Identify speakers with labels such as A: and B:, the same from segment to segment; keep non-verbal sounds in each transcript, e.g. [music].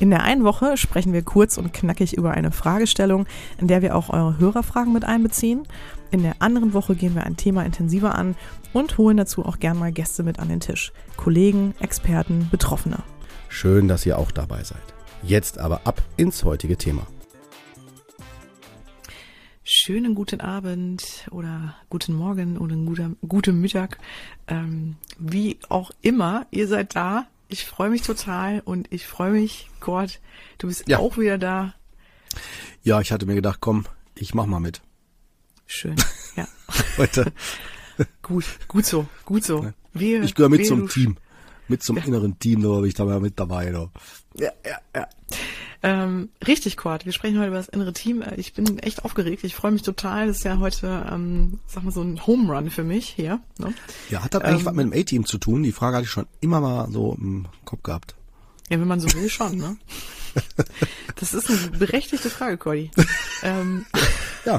A: In der einen Woche sprechen wir kurz und knackig über eine Fragestellung, in der wir auch eure Hörerfragen mit einbeziehen. In der anderen Woche gehen wir ein Thema intensiver an und holen dazu auch gern mal Gäste mit an den Tisch. Kollegen, Experten, Betroffene.
B: Schön, dass ihr auch dabei seid. Jetzt aber ab ins heutige Thema.
A: Schönen guten Abend oder guten Morgen oder guten, guten Mittag. Ähm, wie auch immer, ihr seid da. Ich freue mich total und ich freue mich, Gott, du bist ja. auch wieder da.
B: Ja, ich hatte mir gedacht, komm, ich mach mal mit.
A: Schön, [laughs] ja.
B: Heute. [laughs]
A: gut, gut so, gut so.
B: Wir, ich gehöre mit zum Team mit zum ja. inneren Team, da bin ich da mal mit dabei. Da.
A: Ja, ja, ja. Ähm, richtig, Cord. Wir sprechen heute über das innere Team. Äh, ich bin echt aufgeregt. Ich freue mich total. Das ist ja heute, ähm, sag mal, so ein Home Run für mich hier. Ne?
B: Ja, hat das eigentlich ähm, was mit dem A-Team zu tun? Die Frage hatte ich schon immer mal so im Kopf gehabt.
A: Ja, wenn man so will, schon, ne? [laughs] Das ist eine berechtigte Frage, Cordy. ähm,
B: ja.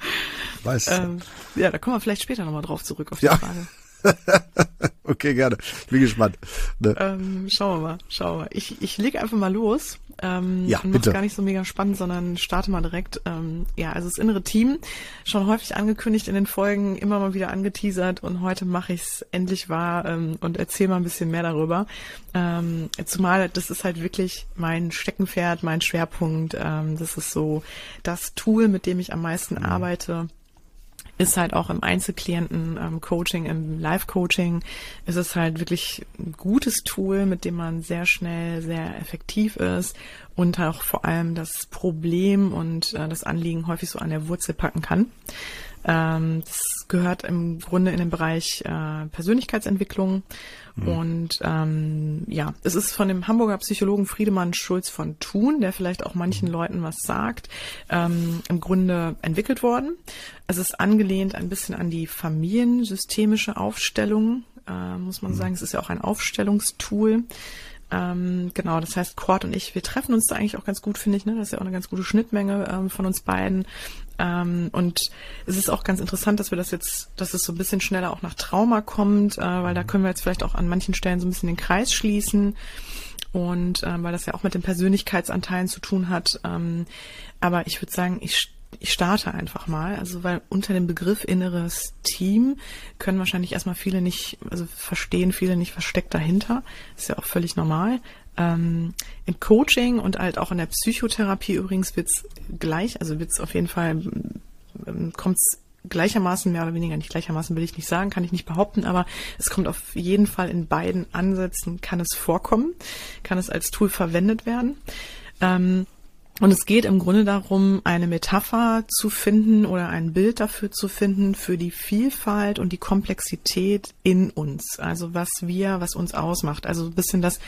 B: [laughs] Weiß.
A: Ähm, ja, da kommen wir vielleicht später nochmal drauf zurück auf die ja. Frage. [laughs]
B: okay, gerne. Bin gespannt.
A: Ne? Ähm, schauen wir mal, schauen wir mal. Ich, ich leg einfach mal los. Ähm,
B: ja, bitte.
A: gar nicht so mega spannend, sondern starte mal direkt. Ähm, ja, also das innere Team, schon häufig angekündigt in den Folgen, immer mal wieder angeteasert und heute mache ich es endlich wahr ähm, und erzähle mal ein bisschen mehr darüber. Ähm, zumal das ist halt wirklich mein Steckenpferd, mein Schwerpunkt. Ähm, das ist so das Tool, mit dem ich am meisten mhm. arbeite ist halt auch im Einzelklienten-Coaching, ähm, im Live-Coaching, ist es halt wirklich ein gutes Tool, mit dem man sehr schnell, sehr effektiv ist und auch vor allem das Problem und äh, das Anliegen häufig so an der Wurzel packen kann. Ähm, das gehört im Grunde in den Bereich äh, Persönlichkeitsentwicklung. Mhm. Und ähm, ja, es ist von dem Hamburger Psychologen Friedemann Schulz von Thun, der vielleicht auch manchen mhm. Leuten was sagt, ähm, im Grunde entwickelt worden. Es ist angelehnt ein bisschen an die familiensystemische Aufstellung, äh, muss man mhm. sagen. Es ist ja auch ein Aufstellungstool. Ähm, genau, das heißt, Cord und ich, wir treffen uns da eigentlich auch ganz gut, finde ich. Ne? Das ist ja auch eine ganz gute Schnittmenge ähm, von uns beiden. Ähm, und es ist auch ganz interessant, dass wir das jetzt, dass es so ein bisschen schneller auch nach Trauma kommt, äh, weil da können wir jetzt vielleicht auch an manchen Stellen so ein bisschen den Kreis schließen. Und äh, weil das ja auch mit den Persönlichkeitsanteilen zu tun hat. Ähm, aber ich würde sagen, ich ich starte einfach mal. Also weil unter dem Begriff inneres Team können wahrscheinlich erstmal viele nicht, also verstehen viele nicht versteckt dahinter. Ist ja auch völlig normal. Ähm, Im Coaching und halt auch in der Psychotherapie übrigens wird's gleich, also wird's auf jeden Fall, ähm, kommt's gleichermaßen, mehr oder weniger nicht gleichermaßen will ich nicht sagen, kann ich nicht behaupten, aber es kommt auf jeden Fall in beiden Ansätzen, kann es vorkommen, kann es als Tool verwendet werden. Ähm, und es geht im Grunde darum, eine Metapher zu finden oder ein Bild dafür zu finden für die Vielfalt und die Komplexität in uns. Also was wir, was uns ausmacht. Also ein bisschen das,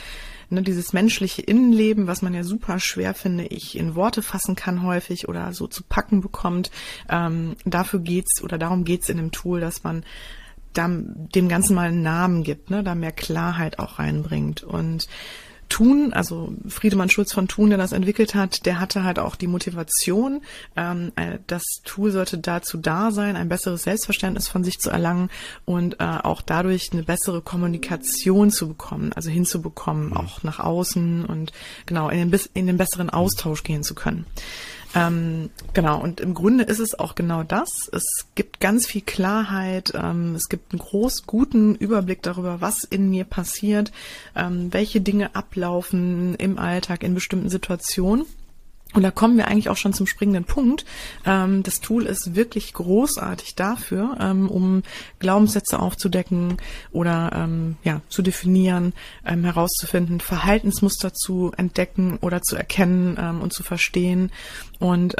A: ne, dieses menschliche Innenleben, was man ja super schwer, finde ich, in Worte fassen kann häufig oder so zu packen bekommt. Ähm, dafür geht's oder darum geht's in dem Tool, dass man dem Ganzen mal einen Namen gibt, ne, da mehr Klarheit auch reinbringt. Und Thun, also Friedemann Schulz von Thun, der das entwickelt hat, der hatte halt auch die Motivation, ähm, äh, das Tool sollte dazu da sein, ein besseres Selbstverständnis von sich zu erlangen und äh, auch dadurch eine bessere Kommunikation zu bekommen, also hinzubekommen, mhm. auch nach außen und genau in den, in den besseren Austausch gehen zu können. Ähm, genau, und im Grunde ist es auch genau das. Es gibt ganz viel Klarheit, ähm, es gibt einen groß guten Überblick darüber, was in mir passiert, ähm, welche Dinge ablaufen im Alltag in bestimmten Situationen. Und da kommen wir eigentlich auch schon zum springenden Punkt. Ähm, das Tool ist wirklich großartig dafür, ähm, um Glaubenssätze aufzudecken oder ähm, ja zu definieren, herauszufinden, Verhaltensmuster zu entdecken oder zu erkennen und zu verstehen. Und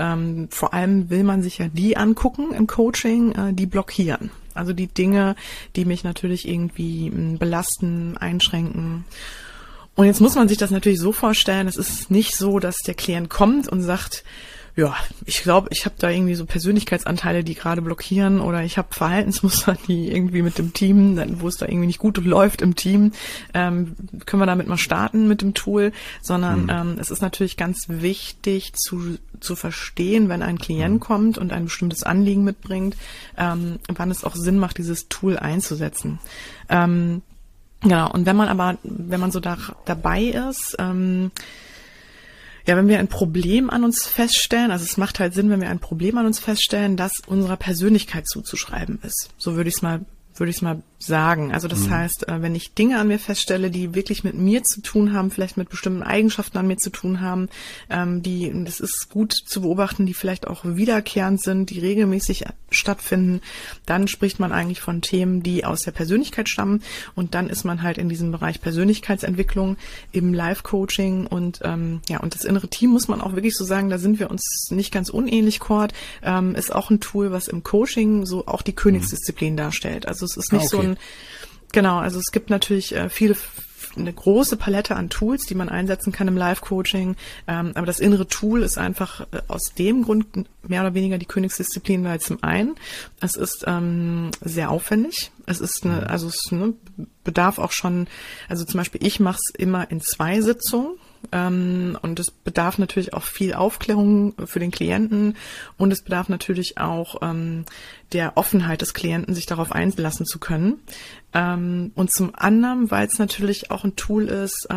A: vor allem will man sich ja die angucken im Coaching, äh, die blockieren. Also die Dinge, die mich natürlich irgendwie belasten, einschränken. Und jetzt muss man sich das natürlich so vorstellen, es ist nicht so, dass der Klient kommt und sagt, ja, ich glaube, ich habe da irgendwie so Persönlichkeitsanteile, die gerade blockieren oder ich habe Verhaltensmuster, [laughs] die irgendwie mit dem Team, wo es da irgendwie nicht gut läuft im Team, ähm, können wir damit mal starten mit dem Tool, sondern mhm. ähm, es ist natürlich ganz wichtig zu, zu verstehen, wenn ein Klient mhm. kommt und ein bestimmtes Anliegen mitbringt, ähm, wann es auch Sinn macht, dieses Tool einzusetzen. Ähm, genau, und wenn man aber, wenn man so da, dabei ist, ähm, ja, wenn wir ein Problem an uns feststellen, also es macht halt Sinn, wenn wir ein Problem an uns feststellen, das unserer Persönlichkeit zuzuschreiben ist. So würde ich es mal würde ich mal sagen. Also das mhm. heißt, äh, wenn ich Dinge an mir feststelle, die wirklich mit mir zu tun haben, vielleicht mit bestimmten Eigenschaften an mir zu tun haben, ähm, die, das ist gut zu beobachten, die vielleicht auch wiederkehrend sind, die regelmäßig stattfinden, dann spricht man eigentlich von Themen, die aus der Persönlichkeit stammen und dann ist man halt in diesem Bereich Persönlichkeitsentwicklung im Live-Coaching und ähm, ja, und das innere Team muss man auch wirklich so sagen, da sind wir uns nicht ganz unähnlich, Cord, ähm, ist auch ein Tool, was im Coaching so auch die Königsdisziplin mhm. darstellt. Also es ist nicht ah, okay. so ein, genau, also es gibt natürlich äh, viele eine große Palette an Tools, die man einsetzen kann im Live-Coaching. Ähm, aber das innere Tool ist einfach äh, aus dem Grund mehr oder weniger die Königsdisziplin, weil zum einen, es ist ähm, sehr aufwendig. Es ist eine, mhm. also es ne, bedarf auch schon, also zum Beispiel ich mache es immer in zwei Sitzungen. Ähm, und es bedarf natürlich auch viel Aufklärung für den Klienten und es bedarf natürlich auch ähm, der Offenheit des Klienten, sich darauf einlassen zu können. Ähm, und zum anderen, weil es natürlich auch ein Tool ist,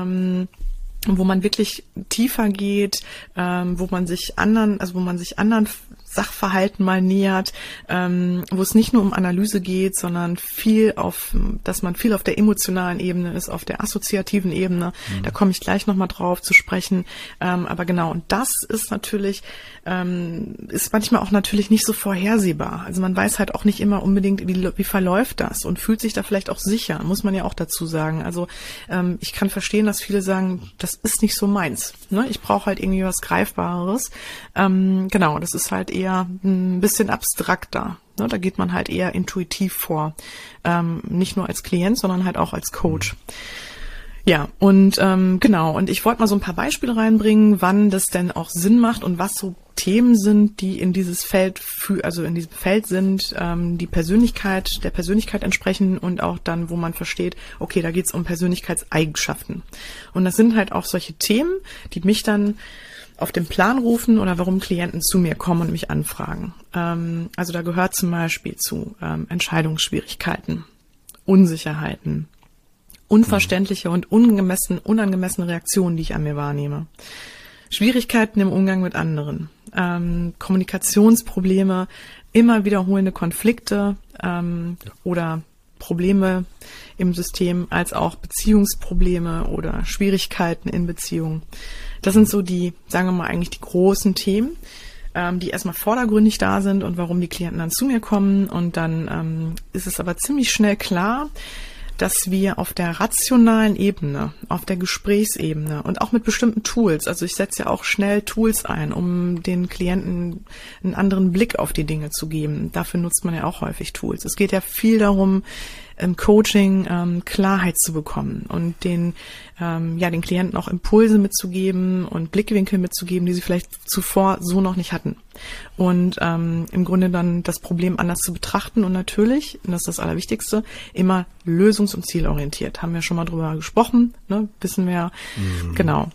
A: wo man wirklich tiefer geht, ähm, wo man sich anderen, also wo man sich anderen Sachverhalten mal nähert, ähm, wo es nicht nur um Analyse geht, sondern viel auf, dass man viel auf der emotionalen Ebene ist, auf der assoziativen Ebene. Mhm. Da komme ich gleich nochmal drauf zu sprechen. Ähm, aber genau, und das ist natürlich, ähm, ist manchmal auch natürlich nicht so vorhersehbar. Also man weiß halt auch nicht immer unbedingt, wie, wie verläuft das und fühlt sich da vielleicht auch sicher, muss man ja auch dazu sagen. Also ähm, ich kann verstehen, dass viele sagen, das ist nicht so meins. Ne? Ich brauche halt irgendwie was Greifbareres. Ähm, genau, das ist halt eher ein bisschen abstrakter. Ne? Da geht man halt eher intuitiv vor. Ähm, nicht nur als Klient, sondern halt auch als Coach. Ja, und ähm, genau, und ich wollte mal so ein paar Beispiele reinbringen, wann das denn auch Sinn macht und was so Themen sind, die in dieses Feld für, also in diesem Feld sind, ähm, die Persönlichkeit, der Persönlichkeit entsprechen und auch dann, wo man versteht, okay, da geht's um Persönlichkeitseigenschaften. Und das sind halt auch solche Themen, die mich dann auf den Plan rufen oder warum Klienten zu mir kommen und mich anfragen. Ähm, also da gehört zum Beispiel zu ähm, Entscheidungsschwierigkeiten, Unsicherheiten, unverständliche und ungemessen, unangemessene Reaktionen, die ich an mir wahrnehme. Schwierigkeiten im Umgang mit anderen, ähm, Kommunikationsprobleme, immer wiederholende Konflikte ähm, ja. oder Probleme im System, als auch Beziehungsprobleme oder Schwierigkeiten in Beziehungen. Das sind so die, sagen wir mal, eigentlich die großen Themen, ähm, die erstmal vordergründig da sind und warum die Klienten dann zu mir kommen. Und dann ähm, ist es aber ziemlich schnell klar, dass wir auf der rationalen Ebene, auf der Gesprächsebene und auch mit bestimmten Tools, also ich setze ja auch schnell Tools ein, um den Klienten einen anderen Blick auf die Dinge zu geben. Dafür nutzt man ja auch häufig Tools. Es geht ja viel darum, im Coaching ähm, Klarheit zu bekommen und den, ähm, ja, den Klienten auch Impulse mitzugeben und Blickwinkel mitzugeben, die sie vielleicht zuvor so noch nicht hatten. Und ähm, im Grunde dann das Problem anders zu betrachten und natürlich, und das ist das Allerwichtigste, immer lösungs- und zielorientiert. Haben wir schon mal drüber gesprochen, ne? wissen wir, mhm. genau.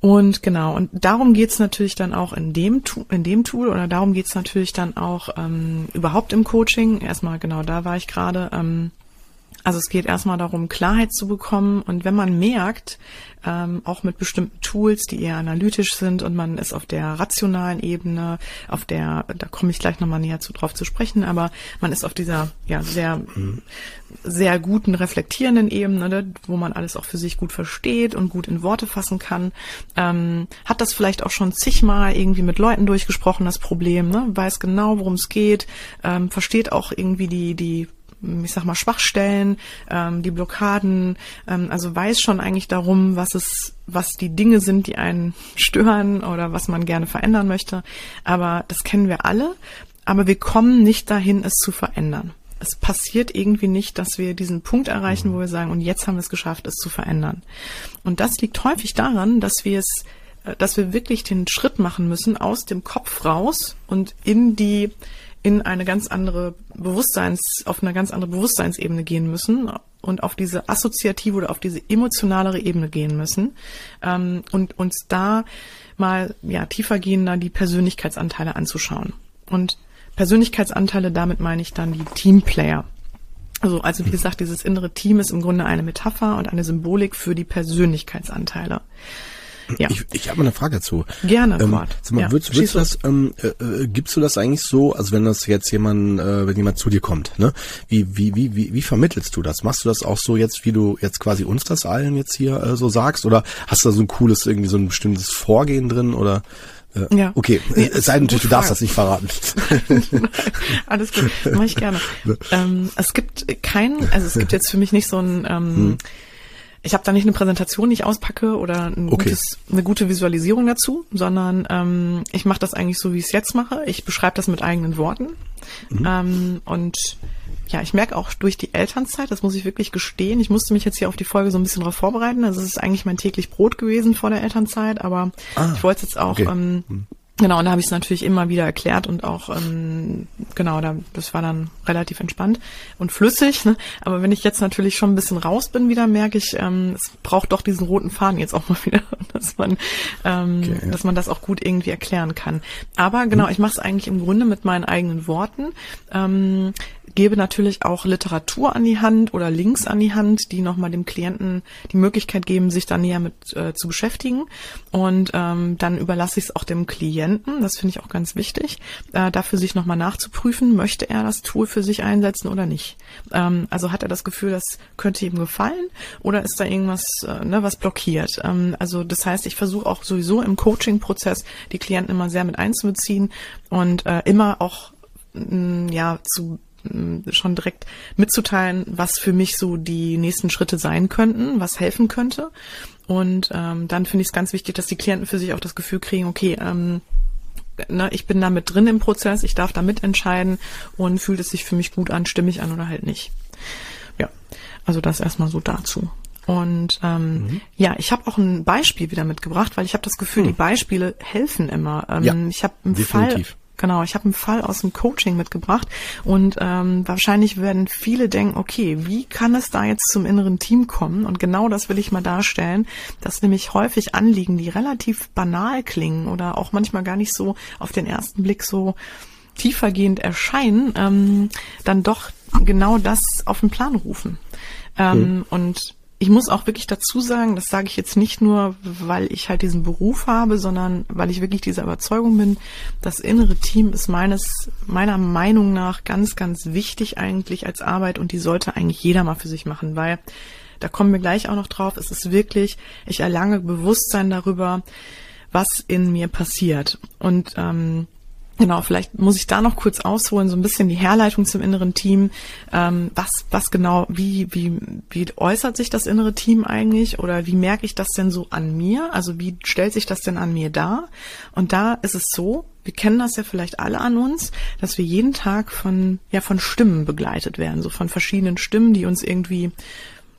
A: Und genau, und darum geht's natürlich dann auch in dem, in dem Tool oder darum geht's natürlich dann auch ähm, überhaupt im Coaching. Erstmal genau, da war ich gerade. Ähm, also es geht erstmal darum, Klarheit zu bekommen. Und wenn man merkt, ähm, auch mit bestimmten Tools, die eher analytisch sind und man ist auf der rationalen Ebene, auf der, da komme ich gleich nochmal näher zu drauf zu sprechen, aber man ist auf dieser ja sehr, sehr guten reflektierenden Ebene, ne, wo man alles auch für sich gut versteht und gut in Worte fassen kann, ähm, hat das vielleicht auch schon zigmal irgendwie mit Leuten durchgesprochen, das Problem, ne, weiß genau, worum es geht, ähm, versteht auch irgendwie die, die ich sag mal, Schwachstellen, ähm, die Blockaden, ähm, also weiß schon eigentlich darum, was es, was die Dinge sind, die einen [laughs] stören oder was man gerne verändern möchte. Aber das kennen wir alle, aber wir kommen nicht dahin, es zu verändern. Es passiert irgendwie nicht, dass wir diesen Punkt erreichen, wo wir sagen, und jetzt haben wir es geschafft, es zu verändern. Und das liegt häufig daran, dass wir es äh, dass wir wirklich den Schritt machen müssen aus dem Kopf raus und in die in eine ganz andere Bewusstseins, auf eine ganz andere Bewusstseinsebene gehen müssen und auf diese assoziative oder auf diese emotionalere Ebene gehen müssen ähm, und uns da mal ja tiefergehender die Persönlichkeitsanteile anzuschauen. Und Persönlichkeitsanteile, damit meine ich dann die Teamplayer. Also, also wie gesagt, dieses innere Team ist im Grunde eine Metapher und eine Symbolik für die Persönlichkeitsanteile.
B: Ja. Ich, ich habe eine Frage dazu.
A: Gerne,
B: ähm, sag mal, ja, würdest, würdest du das, ähm, äh, äh, gibst du das eigentlich so, also wenn das jetzt jemand, äh, wenn jemand zu dir kommt, ne? Wie, wie, wie, wie, wie vermittelst du das? Machst du das auch so jetzt, wie du jetzt quasi uns das allen jetzt hier äh, so sagst? Oder hast du da so ein cooles, irgendwie so ein bestimmtes Vorgehen drin oder? Äh, ja. Okay, nee, es sei denn natürlich, du darfst das nicht verraten. [laughs]
A: Alles gut, mache ich gerne. [laughs] Ähm, es gibt keinen, also es gibt jetzt für mich nicht so ein ähm, hm ich habe da nicht eine Präsentation, die ich auspacke oder ein okay. gutes, eine gute Visualisierung dazu, sondern ähm, ich mache das eigentlich so, wie ich es jetzt mache. Ich beschreibe das mit eigenen Worten. Mhm. Ähm, und ja, ich merke auch durch die Elternzeit, das muss ich wirklich gestehen, ich musste mich jetzt hier auf die Folge so ein bisschen darauf vorbereiten. Also es ist eigentlich mein täglich Brot gewesen vor der Elternzeit, aber ah, ich wollte es jetzt auch okay. ähm, mhm. Genau, und da habe ich es natürlich immer wieder erklärt und auch, ähm, genau, da, das war dann relativ entspannt und flüssig. Ne? Aber wenn ich jetzt natürlich schon ein bisschen raus bin wieder, merke ich, ähm, es braucht doch diesen roten Faden jetzt auch mal [laughs] wieder, dass man, ähm, okay, ja. dass man das auch gut irgendwie erklären kann. Aber genau, hm. ich mache es eigentlich im Grunde mit meinen eigenen Worten. Ähm, gebe natürlich auch Literatur an die Hand oder Links an die Hand, die nochmal dem Klienten die Möglichkeit geben, sich da näher mit äh, zu beschäftigen. Und ähm, dann überlasse ich es auch dem Klienten, das finde ich auch ganz wichtig, äh, dafür sich nochmal nachzuprüfen, möchte er das Tool für sich einsetzen oder nicht. Ähm, also hat er das Gefühl, das könnte ihm gefallen oder ist da irgendwas, äh, ne, was blockiert. Ähm, also das heißt, ich versuche auch sowieso im Coaching-Prozess die Klienten immer sehr mit einzubeziehen und äh, immer auch ja zu schon direkt mitzuteilen, was für mich so die nächsten Schritte sein könnten, was helfen könnte. Und ähm, dann finde ich es ganz wichtig, dass die Klienten für sich auch das Gefühl kriegen, okay, ähm, ne, ich bin da mit drin im Prozess, ich darf da mitentscheiden und fühlt es sich für mich gut an, stimmig an oder halt nicht. Ja, also das erstmal so dazu. Und ähm, mhm. ja, ich habe auch ein Beispiel wieder mitgebracht, weil ich habe das Gefühl, mhm. die Beispiele helfen immer. Ähm, ja, ich habe einen definitiv. Fall Genau, ich habe einen Fall aus dem Coaching mitgebracht und ähm, wahrscheinlich werden viele denken, okay, wie kann es da jetzt zum inneren Team kommen? Und genau das will ich mal darstellen, dass nämlich häufig Anliegen, die relativ banal klingen oder auch manchmal gar nicht so auf den ersten Blick so tiefergehend erscheinen, ähm, dann doch genau das auf den Plan rufen. Ähm, mhm. Und ich muss auch wirklich dazu sagen, das sage ich jetzt nicht nur, weil ich halt diesen Beruf habe, sondern weil ich wirklich dieser Überzeugung bin, das innere Team ist meines, meiner Meinung nach ganz, ganz wichtig eigentlich als Arbeit und die sollte eigentlich jeder mal für sich machen, weil da kommen wir gleich auch noch drauf. Es ist wirklich, ich erlange Bewusstsein darüber, was in mir passiert. Und ähm, Genau, vielleicht muss ich da noch kurz ausholen, so ein bisschen die Herleitung zum inneren Team. Ähm, was, was genau, wie, wie, wie äußert sich das innere Team eigentlich oder wie merke ich das denn so an mir? Also wie stellt sich das denn an mir dar? Und da ist es so, wir kennen das ja vielleicht alle an uns, dass wir jeden Tag von, ja, von Stimmen begleitet werden, so von verschiedenen Stimmen, die uns irgendwie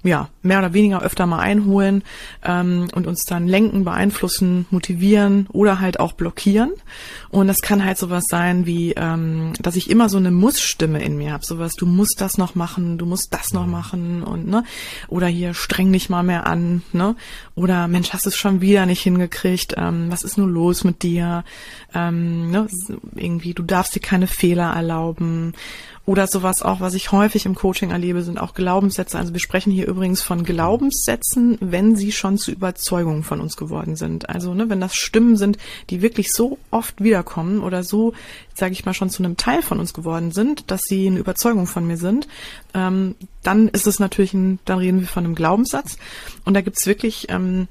A: ja, mehr oder weniger öfter mal einholen ähm, und uns dann lenken, beeinflussen, motivieren oder halt auch blockieren. Und das kann halt sowas sein wie, ähm, dass ich immer so eine Muss-Stimme in mir habe. Sowas, du musst das noch machen, du musst das noch machen und ne, oder hier streng dich mal mehr an, ne? Oder Mensch, hast du es schon wieder nicht hingekriegt, ähm, was ist nur los mit dir? Ähm, ne? Irgendwie, du darfst dir keine Fehler erlauben oder sowas auch, was ich häufig im Coaching erlebe, sind auch Glaubenssätze. Also wir sprechen hier übrigens von Glaubenssätzen, wenn sie schon zu Überzeugungen von uns geworden sind. Also ne, wenn das Stimmen sind, die wirklich so oft wiederkommen oder so, sage ich mal, schon zu einem Teil von uns geworden sind, dass sie eine Überzeugung von mir sind, ähm, dann ist es natürlich, ein, dann reden wir von einem Glaubenssatz. Und da gibt's wirklich ähm,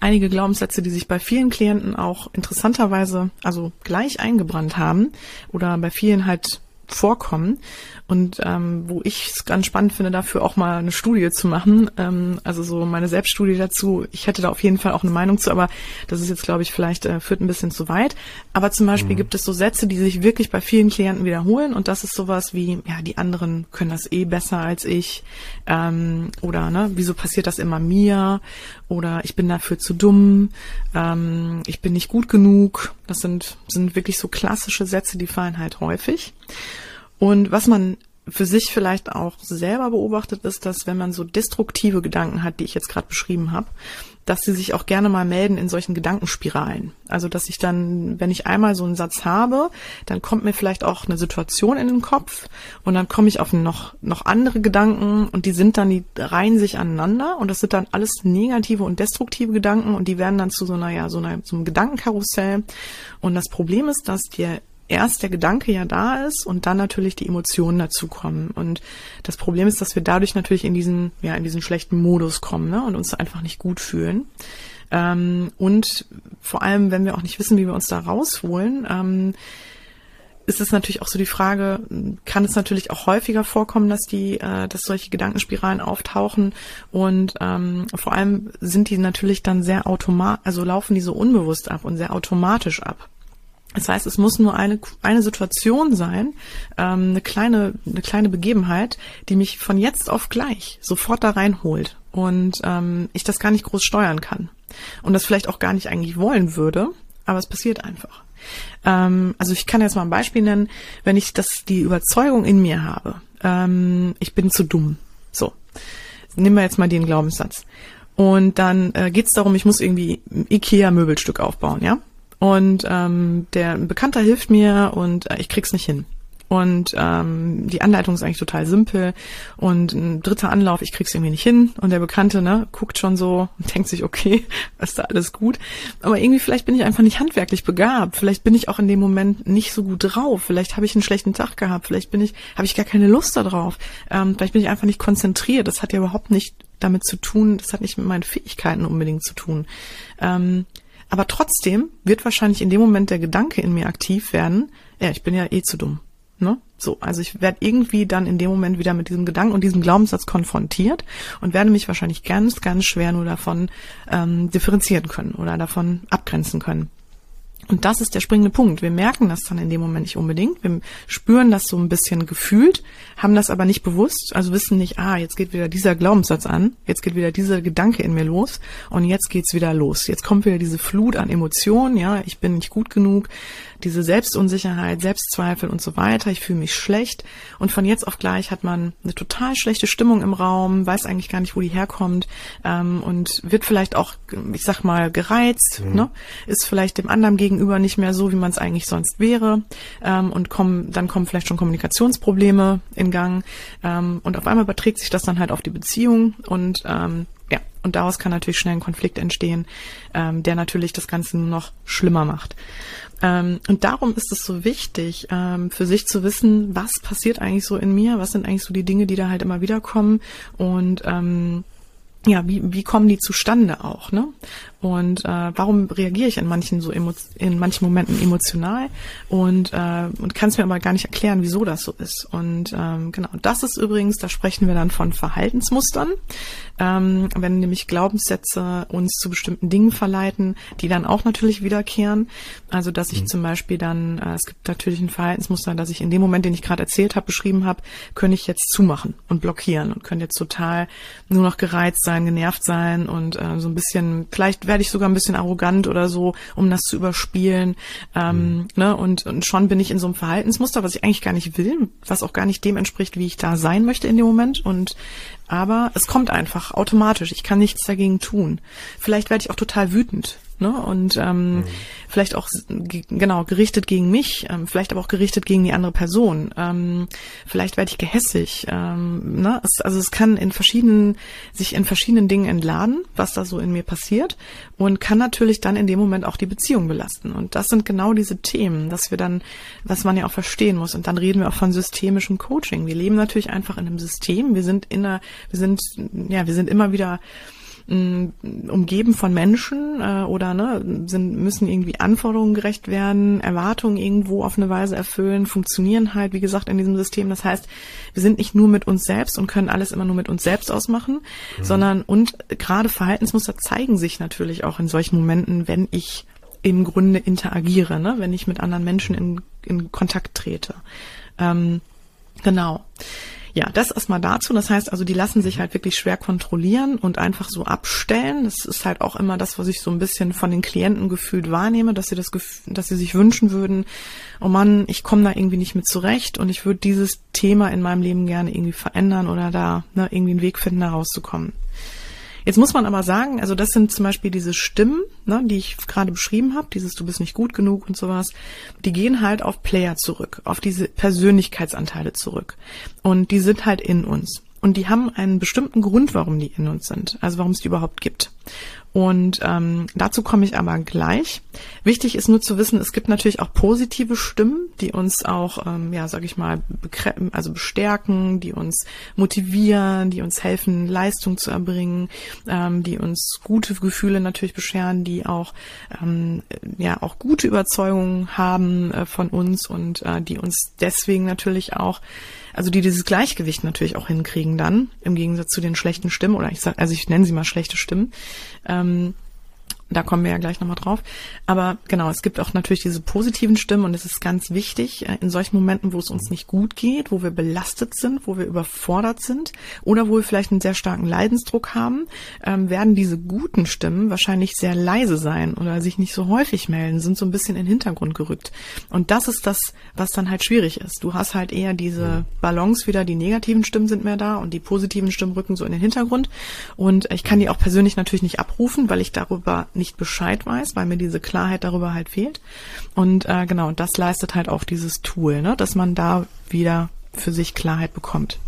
A: einige Glaubenssätze, die sich bei vielen Klienten auch interessanterweise also gleich eingebrannt haben oder bei vielen halt vorkommen und ähm, wo ich es ganz spannend finde, dafür auch mal eine Studie zu machen. Ähm, also so meine Selbststudie dazu. Ich hätte da auf jeden Fall auch eine Meinung zu, aber das ist jetzt, glaube ich, vielleicht äh, führt ein bisschen zu weit. Aber zum Beispiel mhm. gibt es so Sätze, die sich wirklich bei vielen Klienten wiederholen und das ist sowas wie, ja, die anderen können das eh besser als ich ähm, oder ne, wieso passiert das immer mir oder ich bin dafür zu dumm, ähm, ich bin nicht gut genug. Das sind, sind wirklich so klassische Sätze, die fallen halt häufig. Und was man für sich vielleicht auch selber beobachtet ist, dass wenn man so destruktive Gedanken hat, die ich jetzt gerade beschrieben habe, dass sie sich auch gerne mal melden in solchen Gedankenspiralen. Also dass ich dann, wenn ich einmal so einen Satz habe, dann kommt mir vielleicht auch eine Situation in den Kopf und dann komme ich auf noch, noch andere Gedanken und die sind dann, die reihen sich aneinander und das sind dann alles negative und destruktive Gedanken und die werden dann zu so einer, ja, so einer, so einem Gedankenkarussell. Und das Problem ist, dass dir erst der Gedanke ja da ist und dann natürlich die Emotionen dazukommen. Und das Problem ist, dass wir dadurch natürlich in diesen, ja, in diesen schlechten Modus kommen ne, und uns einfach nicht gut fühlen. Ähm, und vor allem, wenn wir auch nicht wissen, wie wir uns da rausholen, ähm, ist es natürlich auch so die Frage, kann es natürlich auch häufiger vorkommen, dass die, äh, dass solche Gedankenspiralen auftauchen und ähm, vor allem sind die natürlich dann sehr automatisch, also laufen die so unbewusst ab und sehr automatisch ab. Das heißt, es muss nur eine, eine Situation sein, ähm, eine kleine, eine kleine Begebenheit, die mich von jetzt auf gleich sofort da reinholt und ähm, ich das gar nicht groß steuern kann und das vielleicht auch gar nicht eigentlich wollen würde, aber es passiert einfach. Ähm, also ich kann jetzt mal ein Beispiel nennen, wenn ich das die Überzeugung in mir habe, ähm, ich bin zu dumm. So, nehmen wir jetzt mal den Glaubenssatz. Und dann äh, geht es darum, ich muss irgendwie Ikea-Möbelstück aufbauen, ja? Und ähm, der Bekannter hilft mir und äh, ich krieg's nicht hin. Und ähm, die Anleitung ist eigentlich total simpel. Und ein dritter Anlauf, ich krieg's irgendwie nicht hin. Und der Bekannte, ne, guckt schon so und [laughs] denkt sich, okay, [laughs] ist da alles gut. Aber irgendwie vielleicht bin ich einfach nicht handwerklich begabt. Vielleicht bin ich auch in dem Moment nicht so gut drauf. Vielleicht habe ich einen schlechten Tag gehabt. Vielleicht bin ich, habe ich gar keine Lust darauf. Ähm, vielleicht bin ich einfach nicht konzentriert. Das hat ja überhaupt nicht damit zu tun. Das hat nicht mit meinen Fähigkeiten unbedingt zu tun. Ähm, aber trotzdem wird wahrscheinlich in dem Moment der Gedanke in mir aktiv werden, ja, ich bin ja eh zu dumm. Ne? So, also ich werde irgendwie dann in dem Moment wieder mit diesem Gedanken und diesem Glaubenssatz konfrontiert und werde mich wahrscheinlich ganz, ganz schwer nur davon ähm, differenzieren können oder davon abgrenzen können. Und das ist der springende Punkt. Wir merken das dann in dem Moment nicht unbedingt. Wir spüren das so ein bisschen gefühlt, haben das aber nicht bewusst, also wissen nicht, ah, jetzt geht wieder dieser Glaubenssatz an, jetzt geht wieder dieser Gedanke in mir los und jetzt geht's wieder los. Jetzt kommt wieder diese Flut an Emotionen, ja, ich bin nicht gut genug, diese Selbstunsicherheit, Selbstzweifel und so weiter. Ich fühle mich schlecht und von jetzt auf gleich hat man eine total schlechte Stimmung im Raum, weiß eigentlich gar nicht, wo die herkommt ähm, und wird vielleicht auch, ich sag mal, gereizt, mhm. ne? ist vielleicht dem anderen gegenüber nicht mehr so, wie man es eigentlich sonst wäre ähm, und kommen, dann kommen vielleicht schon Kommunikationsprobleme in Gang ähm, und auf einmal überträgt sich das dann halt auf die Beziehung und ähm, ja, und daraus kann natürlich schnell ein Konflikt entstehen, ähm, der natürlich das Ganze nur noch schlimmer macht. Ähm, und darum ist es so wichtig, ähm, für sich zu wissen, was passiert eigentlich so in mir, was sind eigentlich so die Dinge, die da halt immer wieder kommen und ähm, ja, wie, wie kommen die zustande auch, ne? Und äh, warum reagiere ich in manchen so in manchen Momenten emotional und äh, und kann es mir aber gar nicht erklären, wieso das so ist. Und ähm, genau, das ist übrigens, da sprechen wir dann von Verhaltensmustern, ähm, wenn nämlich Glaubenssätze uns zu bestimmten Dingen verleiten, die dann auch natürlich wiederkehren. Also dass ich mhm. zum Beispiel dann, äh, es gibt natürlich ein Verhaltensmuster, dass ich in dem Moment, den ich gerade erzählt habe, beschrieben habe, könnte ich jetzt zumachen und blockieren und könnte jetzt total nur noch gereizt sein, genervt sein und äh, so ein bisschen vielleicht werde ich sogar ein bisschen arrogant oder so, um das zu überspielen. Ähm, mhm. ne? und, und schon bin ich in so einem Verhaltensmuster, was ich eigentlich gar nicht will, was auch gar nicht dem entspricht, wie ich da sein möchte in dem Moment. Und aber es kommt einfach automatisch. Ich kann nichts dagegen tun. Vielleicht werde ich auch total wütend ne? Und ähm, mhm. vielleicht auch genau gerichtet gegen mich, ähm, vielleicht aber auch gerichtet gegen die andere Person. Ähm, vielleicht werde ich gehässig. Ähm, ne? Es, also es kann in verschiedenen sich in verschiedenen Dingen entladen, was da so in mir passiert und kann natürlich dann in dem Moment auch die Beziehung belasten. Und das sind genau diese Themen, dass wir dann, was man ja auch verstehen muss. Und dann reden wir auch von systemischem Coaching. Wir leben natürlich einfach in einem System. Wir sind in einer, wir sind ja, wir sind immer wieder umgeben von Menschen äh, oder ne, sind, müssen irgendwie Anforderungen gerecht werden, Erwartungen irgendwo auf eine Weise erfüllen, funktionieren halt, wie gesagt, in diesem System. Das heißt, wir sind nicht nur mit uns selbst und können alles immer nur mit uns selbst ausmachen, mhm. sondern und gerade Verhaltensmuster zeigen sich natürlich auch in solchen Momenten, wenn ich im Grunde interagiere, ne? wenn ich mit anderen Menschen in, in Kontakt trete. Ähm, genau. Ja, das erstmal dazu. Das heißt also, die lassen sich halt wirklich schwer kontrollieren und einfach so abstellen. Das ist halt auch immer das, was ich so ein bisschen von den Klienten gefühlt wahrnehme, dass sie das, dass sie sich wünschen würden, oh Mann, ich komme da irgendwie nicht mit zurecht und ich würde dieses Thema in meinem Leben gerne irgendwie verändern oder da ne, irgendwie einen Weg finden, da rauszukommen. Jetzt muss man aber sagen, also das sind zum Beispiel diese Stimmen, ne, die ich gerade beschrieben habe, dieses du bist nicht gut genug und sowas, die gehen halt auf Player zurück, auf diese Persönlichkeitsanteile zurück. Und die sind halt in uns. Und die haben einen bestimmten Grund, warum die in uns sind, also warum es die überhaupt gibt. Und ähm, dazu komme ich aber gleich. Wichtig ist nur zu wissen, es gibt natürlich auch positive Stimmen, die uns auch, ähm, ja, sage ich mal, also bestärken, die uns motivieren, die uns helfen, Leistung zu erbringen, ähm, die uns gute Gefühle natürlich bescheren, die auch, ähm, ja, auch gute Überzeugungen haben äh, von uns und äh, die uns deswegen natürlich auch also die dieses Gleichgewicht natürlich auch hinkriegen dann, im Gegensatz zu den schlechten Stimmen, oder ich sag, also ich nenne sie mal schlechte Stimmen, ähm, da kommen wir ja gleich nochmal drauf. Aber genau, es gibt auch natürlich diese positiven Stimmen und es ist ganz wichtig, äh, in solchen Momenten, wo es uns nicht gut geht, wo wir belastet sind, wo wir überfordert sind oder wo wir vielleicht einen sehr starken Leidensdruck haben, ähm, werden diese guten Stimmen wahrscheinlich sehr leise sein oder sich nicht so häufig melden, sind so ein bisschen in den Hintergrund gerückt. Und das ist das, was dann halt schwierig ist. Du hast halt eher diese Balance wieder, die negativen Stimmen sind mehr da und die positiven Stimmen rücken so in den Hintergrund. Und ich kann die auch persönlich natürlich nicht abrufen, weil ich darüber nicht Bescheid weiß, weil mir diese Klarheit darüber halt fehlt. Und äh, genau, das leistet halt auch dieses Tool, ne, dass man da wieder für sich Klarheit bekommt.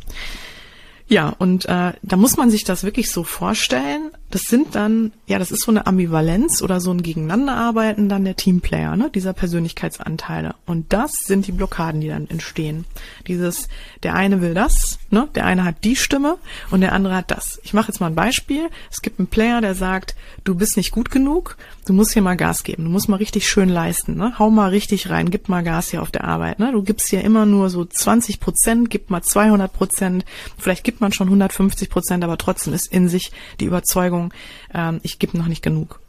A: Ja, und äh, da muss man sich das wirklich so vorstellen. Das sind dann, ja, das ist so eine Ambivalenz oder so ein Gegeneinanderarbeiten dann der Teamplayer, ne, dieser Persönlichkeitsanteile. Und das sind die Blockaden, die dann entstehen. Dieses, der eine will das, ne, der eine hat die Stimme und der andere hat das. Ich mache jetzt mal ein Beispiel. Es gibt einen Player, der sagt, du bist nicht gut genug, du musst hier mal Gas geben, du musst mal richtig schön leisten, ne? Hau mal richtig rein, gib mal Gas hier auf der Arbeit, ne? Du gibst hier immer nur so 20 Prozent, gib mal 200 Prozent, vielleicht gibt man schon 150 Prozent, aber trotzdem ist in sich die Überzeugung, ähm, ich gebe noch nicht genug.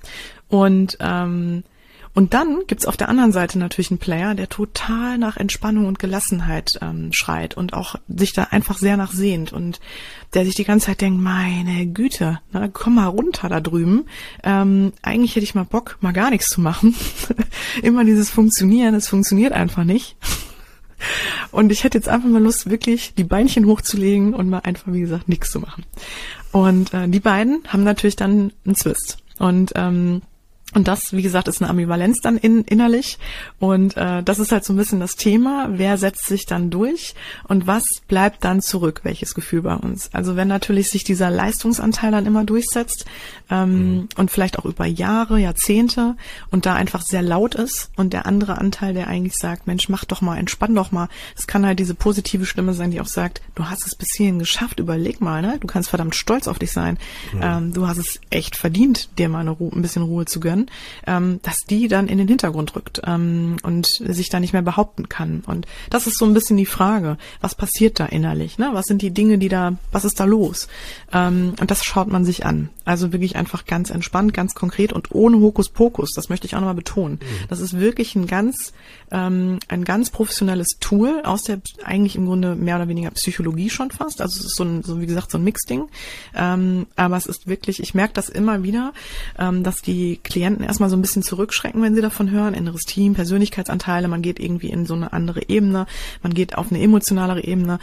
A: Und ähm, und dann gibt's auf der anderen Seite natürlich einen Player, der total nach Entspannung und Gelassenheit ähm, schreit und auch sich da einfach sehr nach sehnt und der sich die ganze Zeit denkt, meine Güte, na, komm mal runter da drüben. Ähm, eigentlich hätte ich mal Bock, mal gar nichts zu machen. [laughs] Immer dieses Funktionieren, es funktioniert einfach nicht. [laughs] Und ich hätte jetzt einfach mal Lust, wirklich die Beinchen hochzulegen und mal einfach, wie gesagt, nichts zu machen. Und äh, die beiden haben natürlich dann einen Zwist. Und ähm, und das, wie gesagt, ist eine Ambivalenz dann in, innerlich. Und äh, das ist halt so ein bisschen das Thema. Wer setzt sich dann durch und was bleibt dann zurück? Welches Gefühl bei uns? Also wenn natürlich sich dieser Leistungsanteil dann immer durchsetzt ähm, mhm. und vielleicht auch über Jahre, Jahrzehnte und da einfach sehr laut ist und der andere Anteil, der eigentlich sagt, Mensch, mach doch mal, entspann doch mal. Es kann halt diese positive Stimme sein, die auch sagt, du hast es bis hierhin geschafft, überleg mal, ne? Du kannst verdammt stolz auf dich sein. Mhm. Ähm, du hast es echt verdient, dir mal eine Ruhe, ein bisschen Ruhe zu gönnen können, ähm, dass die dann in den Hintergrund rückt ähm, und sich da nicht mehr behaupten kann. Und das ist so ein bisschen die Frage, was passiert da innerlich? Ne? Was sind die Dinge, die da, was ist da los? Ähm, und das schaut man sich an. Also wirklich einfach ganz entspannt, ganz konkret und ohne Hokuspokus. Das möchte ich auch nochmal betonen. Mhm. Das ist wirklich ein ganz, ähm, ein ganz professionelles Tool aus der eigentlich im Grunde mehr oder weniger Psychologie schon fast. Also es ist so ein, so wie gesagt, so ein Mixding. Ähm, aber es ist wirklich, ich merke das immer wieder, ähm, dass die Klienten Klienten erstmal so ein bisschen zurückschrecken, wenn sie davon hören. Inneres Team, Persönlichkeitsanteile, man geht irgendwie in so eine andere Ebene, man geht auf eine emotionalere Ebene.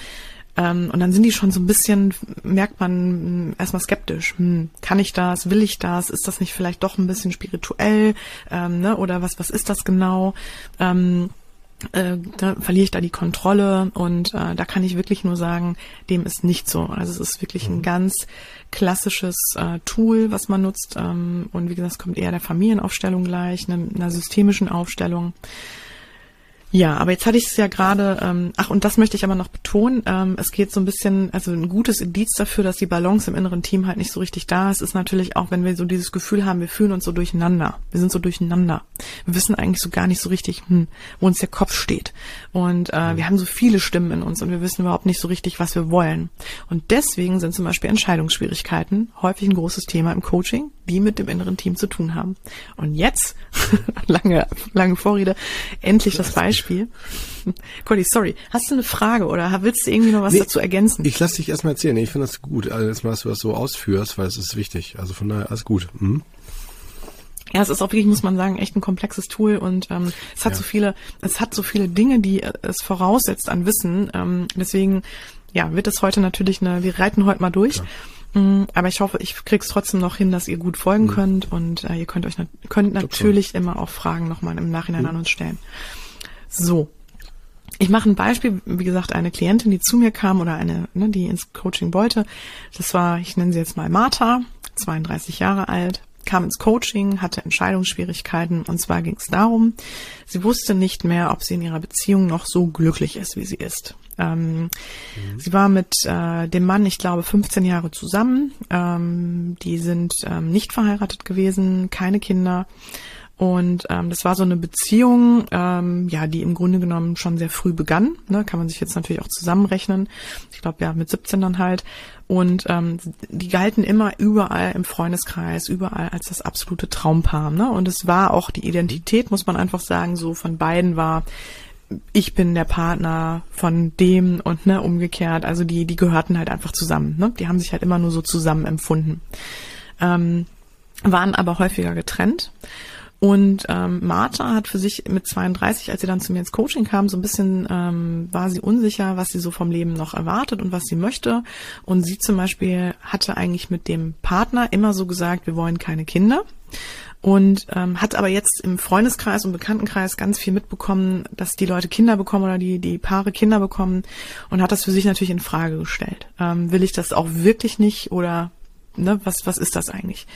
A: Ähm, und dann sind die schon so ein bisschen, merkt man hm, erstmal skeptisch. Hm, kann ich das? Will ich das? Ist das nicht vielleicht doch ein bisschen spirituell? Ähm, ne? Oder was, was ist das genau? Ähm, äh, da verliere ich da die Kontrolle und äh, da kann ich wirklich nur sagen, dem ist nicht so. Also es ist wirklich ein mhm. ganz klassisches äh, Tool, was man nutzt ähm, und wie gesagt, es kommt eher der Familienaufstellung gleich, ne, einer systemischen Aufstellung. Ja, aber jetzt hatte ich es ja gerade, ähm, ach, und das möchte ich aber noch betonen, ähm, es geht so ein bisschen, also ein gutes Indiz dafür, dass die Balance im inneren Team halt nicht so richtig da ist, ist natürlich auch, wenn wir so dieses Gefühl haben, wir fühlen uns so durcheinander. Wir sind so durcheinander. Wir wissen eigentlich so gar nicht so richtig, hm, wo uns der Kopf steht. Und äh, wir haben so viele Stimmen in uns und wir wissen überhaupt nicht so richtig, was wir wollen. Und deswegen sind zum Beispiel Entscheidungsschwierigkeiten häufig ein großes Thema im Coaching, die mit dem inneren Team zu tun haben. Und jetzt, [laughs] lange, lange Vorrede, endlich das Beispiel. Conny, sorry, hast du eine Frage oder willst du irgendwie noch was nee, dazu ergänzen?
B: Ich lasse dich erstmal erzählen. Ich finde das gut, alles mal, dass du das so ausführst, weil es ist wichtig. Also von daher alles gut. Mhm.
A: Ja, es ist auch wirklich, muss man sagen, echt ein komplexes Tool und ähm, es hat ja. so viele, es hat so viele Dinge, die es voraussetzt an Wissen. Ähm, deswegen, ja, wird es heute natürlich eine, wir reiten heute mal durch. Ja. Mm, aber ich hoffe, ich krieg's trotzdem noch hin, dass ihr gut folgen mhm. könnt und äh, ihr könnt euch könnt natürlich immer auch Fragen nochmal im Nachhinein mhm. an uns stellen. So. Ich mache ein Beispiel, wie gesagt, eine Klientin, die zu mir kam oder eine, ne, die ins Coaching wollte. Das war, ich nenne sie jetzt mal Martha, 32 Jahre alt, kam ins Coaching, hatte Entscheidungsschwierigkeiten und zwar ging es darum, sie wusste nicht mehr, ob sie in ihrer Beziehung noch so glücklich ist, wie sie ist. Ähm, mhm. Sie war mit äh, dem Mann, ich glaube, 15 Jahre zusammen. Ähm, die sind ähm, nicht verheiratet gewesen, keine Kinder. Und ähm, das war so eine Beziehung, ähm, ja, die im Grunde genommen schon sehr früh begann. Ne? Kann man sich jetzt natürlich auch zusammenrechnen. Ich glaube, ja, mit 17 dann halt. Und ähm, die galten immer überall im Freundeskreis, überall als das absolute Traumpaar. Ne? Und es war auch die Identität, muss man einfach sagen, so von beiden war, ich bin der Partner von dem und ne, umgekehrt. Also die, die gehörten halt einfach zusammen. Ne? Die haben sich halt immer nur so zusammen empfunden. Ähm, waren aber häufiger getrennt. Und ähm, Martha hat für sich mit 32, als sie dann zu mir ins Coaching kam, so ein bisschen ähm, war sie unsicher, was sie so vom Leben noch erwartet und was sie möchte. Und sie zum Beispiel hatte eigentlich mit dem Partner immer so gesagt, wir wollen keine Kinder. Und ähm, hat aber jetzt im Freundeskreis und Bekanntenkreis ganz viel mitbekommen, dass die Leute Kinder bekommen oder die, die Paare Kinder bekommen und hat das für sich natürlich in Frage gestellt. Ähm, will ich das auch wirklich nicht oder ne, was, was ist das eigentlich?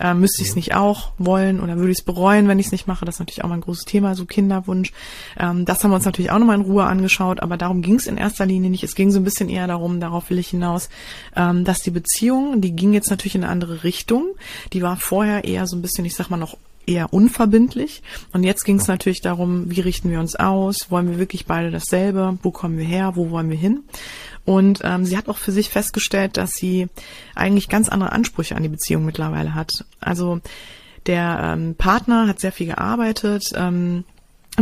A: Äh, müsste ich es nicht auch wollen oder würde ich es bereuen, wenn ich es nicht mache? Das ist natürlich auch mal ein großes Thema, so Kinderwunsch. Ähm, das haben wir uns natürlich auch nochmal in Ruhe angeschaut, aber darum ging es in erster Linie nicht. Es ging so ein bisschen eher darum, darauf will ich hinaus, ähm, dass die Beziehung, die ging jetzt natürlich in eine andere Richtung. Die war vorher eher so ein bisschen, ich sag mal, noch eher unverbindlich. Und jetzt ging es natürlich darum, wie richten wir uns aus? Wollen wir wirklich beide dasselbe? Wo kommen wir her? Wo wollen wir hin? Und ähm, sie hat auch für sich festgestellt, dass sie eigentlich ganz andere Ansprüche an die Beziehung mittlerweile hat. Also der ähm, Partner hat sehr viel gearbeitet, ähm,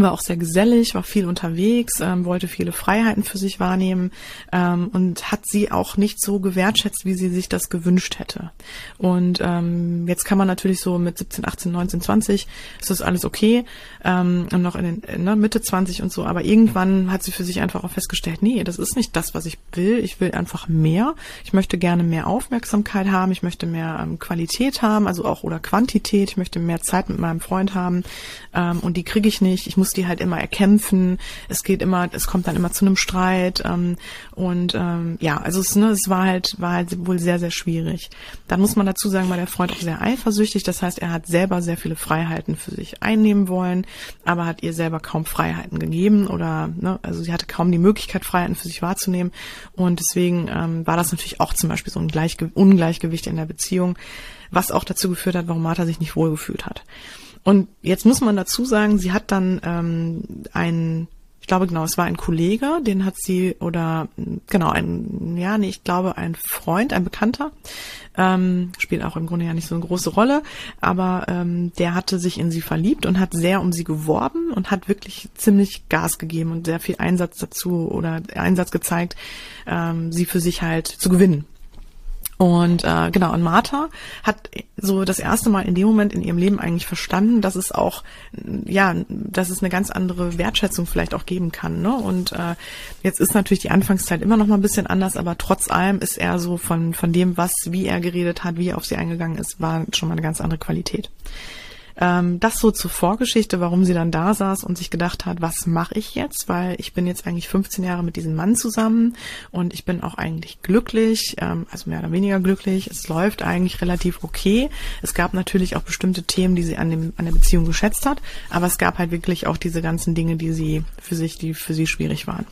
A: war auch sehr gesellig, war viel unterwegs, ähm, wollte viele Freiheiten für sich wahrnehmen ähm, und hat sie auch nicht so gewertschätzt, wie sie sich das gewünscht hätte. Und ähm, jetzt kann man natürlich so mit 17, 18, 19, 20 ist das alles okay ähm, und noch in den in ne, Mitte 20 und so, aber irgendwann hat sie für sich einfach auch festgestellt, nee, das ist nicht das, was ich will. Ich will einfach mehr. Ich möchte gerne mehr Aufmerksamkeit haben. Ich möchte mehr ähm, Qualität haben, also auch oder Quantität. Ich möchte mehr Zeit mit meinem Freund haben ähm, und die kriege ich nicht. Ich muss die halt immer erkämpfen. Es geht immer, es kommt dann immer zu einem Streit ähm, und ähm, ja, also es, ne, es war halt war halt wohl sehr sehr schwierig. Dann muss man dazu sagen, war der Freund auch sehr eifersüchtig. Das heißt, er hat selber sehr viele Freiheiten für sich einnehmen wollen, aber hat ihr selber kaum Freiheiten gegeben oder ne, also sie hatte kaum die Möglichkeit Freiheiten für sich wahrzunehmen und deswegen ähm, war das natürlich auch zum Beispiel so ein Gleichge Ungleichgewicht in der Beziehung, was auch dazu geführt hat, warum Martha sich nicht wohlgefühlt hat. Und jetzt muss man dazu sagen, sie hat dann ähm, einen, ich glaube genau, es war ein Kollege, den hat sie oder genau ein, ja, nee, ich glaube ein Freund, ein Bekannter, ähm, spielt auch im Grunde ja nicht so eine große Rolle, aber ähm, der hatte sich in sie verliebt und hat sehr um sie geworben und hat wirklich ziemlich Gas gegeben und sehr viel Einsatz dazu oder Einsatz gezeigt, ähm, sie für sich halt zu gewinnen. Und äh, genau, und Martha hat so das erste Mal in dem Moment in ihrem Leben eigentlich verstanden, dass es auch, ja, dass es eine ganz andere Wertschätzung vielleicht auch geben kann. Ne? Und äh, jetzt ist natürlich die Anfangszeit immer noch mal ein bisschen anders, aber trotz allem ist er so von, von dem, was, wie er geredet hat, wie er auf sie eingegangen ist, war schon mal eine ganz andere Qualität. Ähm, das so zur Vorgeschichte, warum sie dann da saß und sich gedacht hat, was mache ich jetzt? Weil ich bin jetzt eigentlich 15 Jahre mit diesem Mann zusammen und ich bin auch eigentlich glücklich, ähm, also mehr oder weniger glücklich. Es läuft eigentlich relativ okay. Es gab natürlich auch bestimmte Themen, die sie an, dem, an der Beziehung geschätzt hat, aber es gab halt wirklich auch diese ganzen Dinge, die sie für sich, die für sie schwierig waren.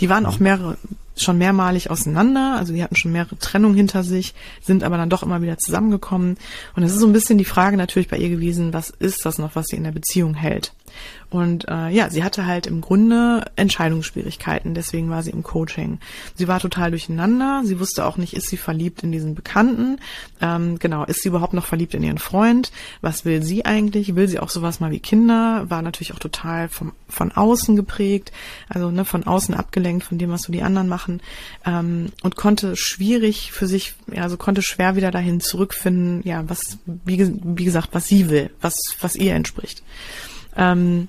A: Die waren auch mehrere schon mehrmalig auseinander, also die hatten schon mehrere Trennungen hinter sich, sind aber dann doch immer wieder zusammengekommen. Und es ist so ein bisschen die Frage natürlich bei ihr gewesen, was ist das noch, was sie in der Beziehung hält? Und äh, ja, sie hatte halt im Grunde Entscheidungsschwierigkeiten, deswegen war sie im Coaching. Sie war total durcheinander, sie wusste auch nicht, ist sie verliebt in diesen Bekannten, ähm, genau, ist sie überhaupt noch verliebt in ihren Freund, was will sie eigentlich, will sie auch sowas mal wie Kinder, war natürlich auch total vom, von außen geprägt, also ne, von außen abgelenkt von dem, was so die anderen machen ähm, und konnte schwierig für sich, also konnte schwer wieder dahin zurückfinden, ja, was, wie, wie gesagt, was sie will, was, was ihr entspricht. Ähm,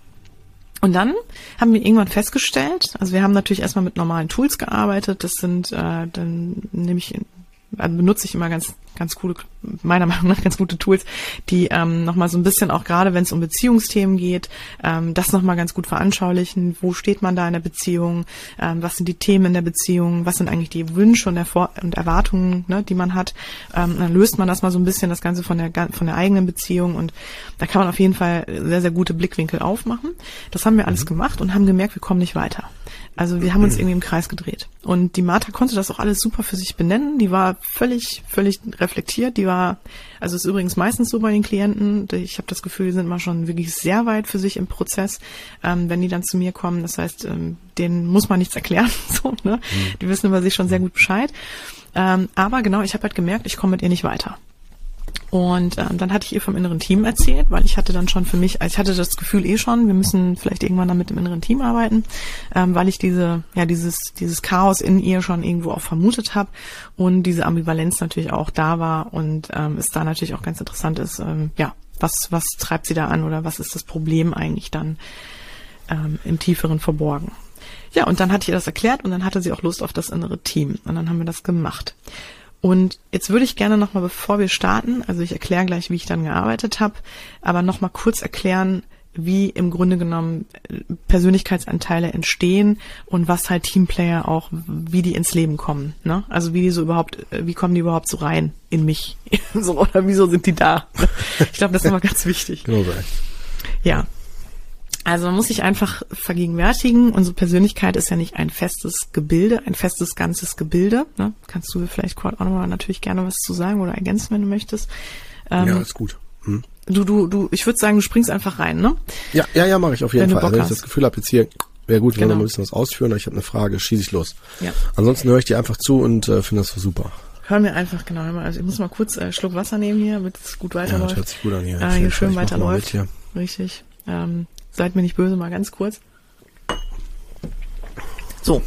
A: und dann haben wir irgendwann festgestellt, also wir haben natürlich erstmal mit normalen Tools gearbeitet, das sind, äh, dann nehme ich, also benutze ich immer ganz ganz coole, meiner Meinung nach [laughs] ganz gute Tools, die ähm, nochmal so ein bisschen auch gerade, wenn es um Beziehungsthemen geht, ähm, das nochmal ganz gut veranschaulichen. Wo steht man da in der Beziehung? Ähm, was sind die Themen in der Beziehung? Was sind eigentlich die Wünsche und, Erfor und Erwartungen, ne, die man hat? Ähm, dann löst man das mal so ein bisschen, das Ganze von der, von der eigenen Beziehung und da kann man auf jeden Fall sehr, sehr gute Blickwinkel aufmachen. Das haben wir alles mhm. gemacht und haben gemerkt, wir kommen nicht weiter. Also wir haben uns irgendwie im Kreis gedreht. Und die Martha konnte das auch alles super für sich benennen. Die war völlig, völlig reflektiert. Die war, also ist übrigens meistens so bei den Klienten. Ich habe das Gefühl, die sind mal schon wirklich sehr weit für sich im Prozess, ähm, wenn die dann zu mir kommen. Das heißt, ähm, denen muss man nichts erklären. [laughs] so, ne? Mhm. Die wissen über sich schon sehr gut Bescheid. Ähm, aber genau, ich habe halt gemerkt, ich komme mit ihr nicht weiter. Und ähm, dann hatte ich ihr vom inneren Team erzählt, weil ich hatte dann schon für mich, also ich hatte das Gefühl eh schon, wir müssen vielleicht irgendwann dann mit dem inneren Team arbeiten, ähm, weil ich diese, ja, dieses, dieses Chaos in ihr schon irgendwo auch vermutet habe und diese Ambivalenz natürlich auch da war und ähm, es da natürlich auch ganz interessant ist, ähm, ja, was, was treibt sie da an oder was ist das Problem eigentlich dann ähm, im Tieferen verborgen. Ja, und dann hatte ich ihr das erklärt und dann hatte sie auch Lust auf das innere Team und dann haben wir das gemacht. Und jetzt würde ich gerne nochmal, bevor wir starten, also ich erkläre gleich, wie ich dann gearbeitet habe, aber nochmal kurz erklären, wie im Grunde genommen äh, Persönlichkeitsanteile entstehen und was halt Teamplayer auch, wie die ins Leben kommen. Ne? Also wie die so überhaupt, äh, wie kommen die überhaupt so rein in mich? [laughs] so, oder wieso sind die da? Ich glaube, das ist immer ganz wichtig. Genau. Ja, also man muss sich einfach vergegenwärtigen, unsere Persönlichkeit ist ja nicht ein festes Gebilde, ein festes ganzes Gebilde. Ne? Kannst du vielleicht Kurt auch nochmal natürlich gerne was zu sagen oder ergänzen, wenn du möchtest.
B: Ähm, ja, ist gut. Hm.
A: Du, du, du, ich würde sagen, du springst einfach rein, ne?
B: Ja, ja, ja, mache ich auf jeden wenn Fall. Also, wenn ich das Gefühl habe, jetzt hier wäre gut, wenn genau. wir ein bisschen was ausführen, ich habe eine Frage, schieße ich los. Ja. Ansonsten höre ich dir einfach zu und äh, finde das so super.
A: Hör mir einfach, genau. Also ich muss mal kurz äh, Schluck Wasser nehmen hier, damit es gut weiterläuft. Ja, das
B: hört sich gut an hier.
A: Äh, hier schön weiterläuft. Richtig. Ähm, Seid mir nicht böse, mal ganz kurz. So.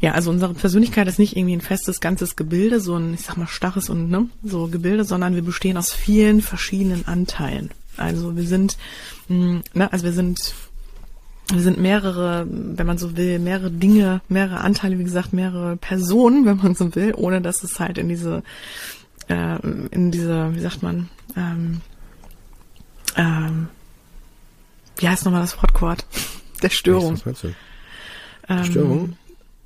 A: Ja, also unsere Persönlichkeit ist nicht irgendwie ein festes, ganzes Gebilde, so ein, ich sag mal, starres und ne, so Gebilde, sondern wir bestehen aus vielen verschiedenen Anteilen. Also wir sind, hm, ne, also wir sind, wir sind mehrere, wenn man so will, mehrere Dinge, mehrere Anteile, wie gesagt, mehrere Personen, [laughs] wenn man so will, ohne dass es halt in diese, äh, in diese, wie sagt man, ähm, ähm, wie heißt nochmal das Wortquart? Der Störung. Was meinst du?
B: Ähm, Störung?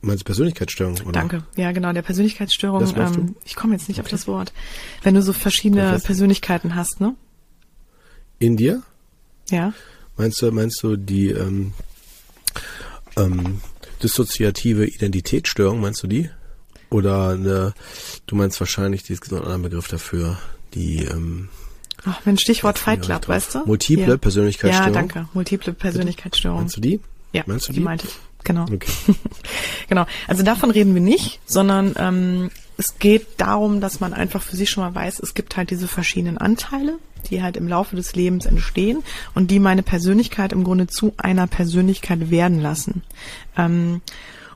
B: Meinst du Persönlichkeitsstörung? Oder?
A: Danke. Ja, genau, der Persönlichkeitsstörung. Ähm, ich komme jetzt nicht okay. auf das Wort. Wenn du so verschiedene Persönlichkeiten hast, ne?
B: In dir?
A: Ja.
B: Meinst du, meinst du die ähm, ähm, dissoziative Identitätsstörung, meinst du die? Oder eine, du meinst wahrscheinlich, die ist so ein anderer Begriff dafür, die ähm,
A: Ach, mein Stichwort Fight Club, weißt du?
B: Multiple ja. Persönlichkeitsstörung.
A: Ja, danke. Multiple Persönlichkeitsstörung.
B: Meinst du die?
A: Ja,
B: Meinst du
A: die? die meinte ich. Genau. Okay. [laughs] genau. Also davon reden wir nicht, sondern ähm, es geht darum, dass man einfach für sich schon mal weiß, es gibt halt diese verschiedenen Anteile, die halt im Laufe des Lebens entstehen und die meine Persönlichkeit im Grunde zu einer Persönlichkeit werden lassen. Ähm,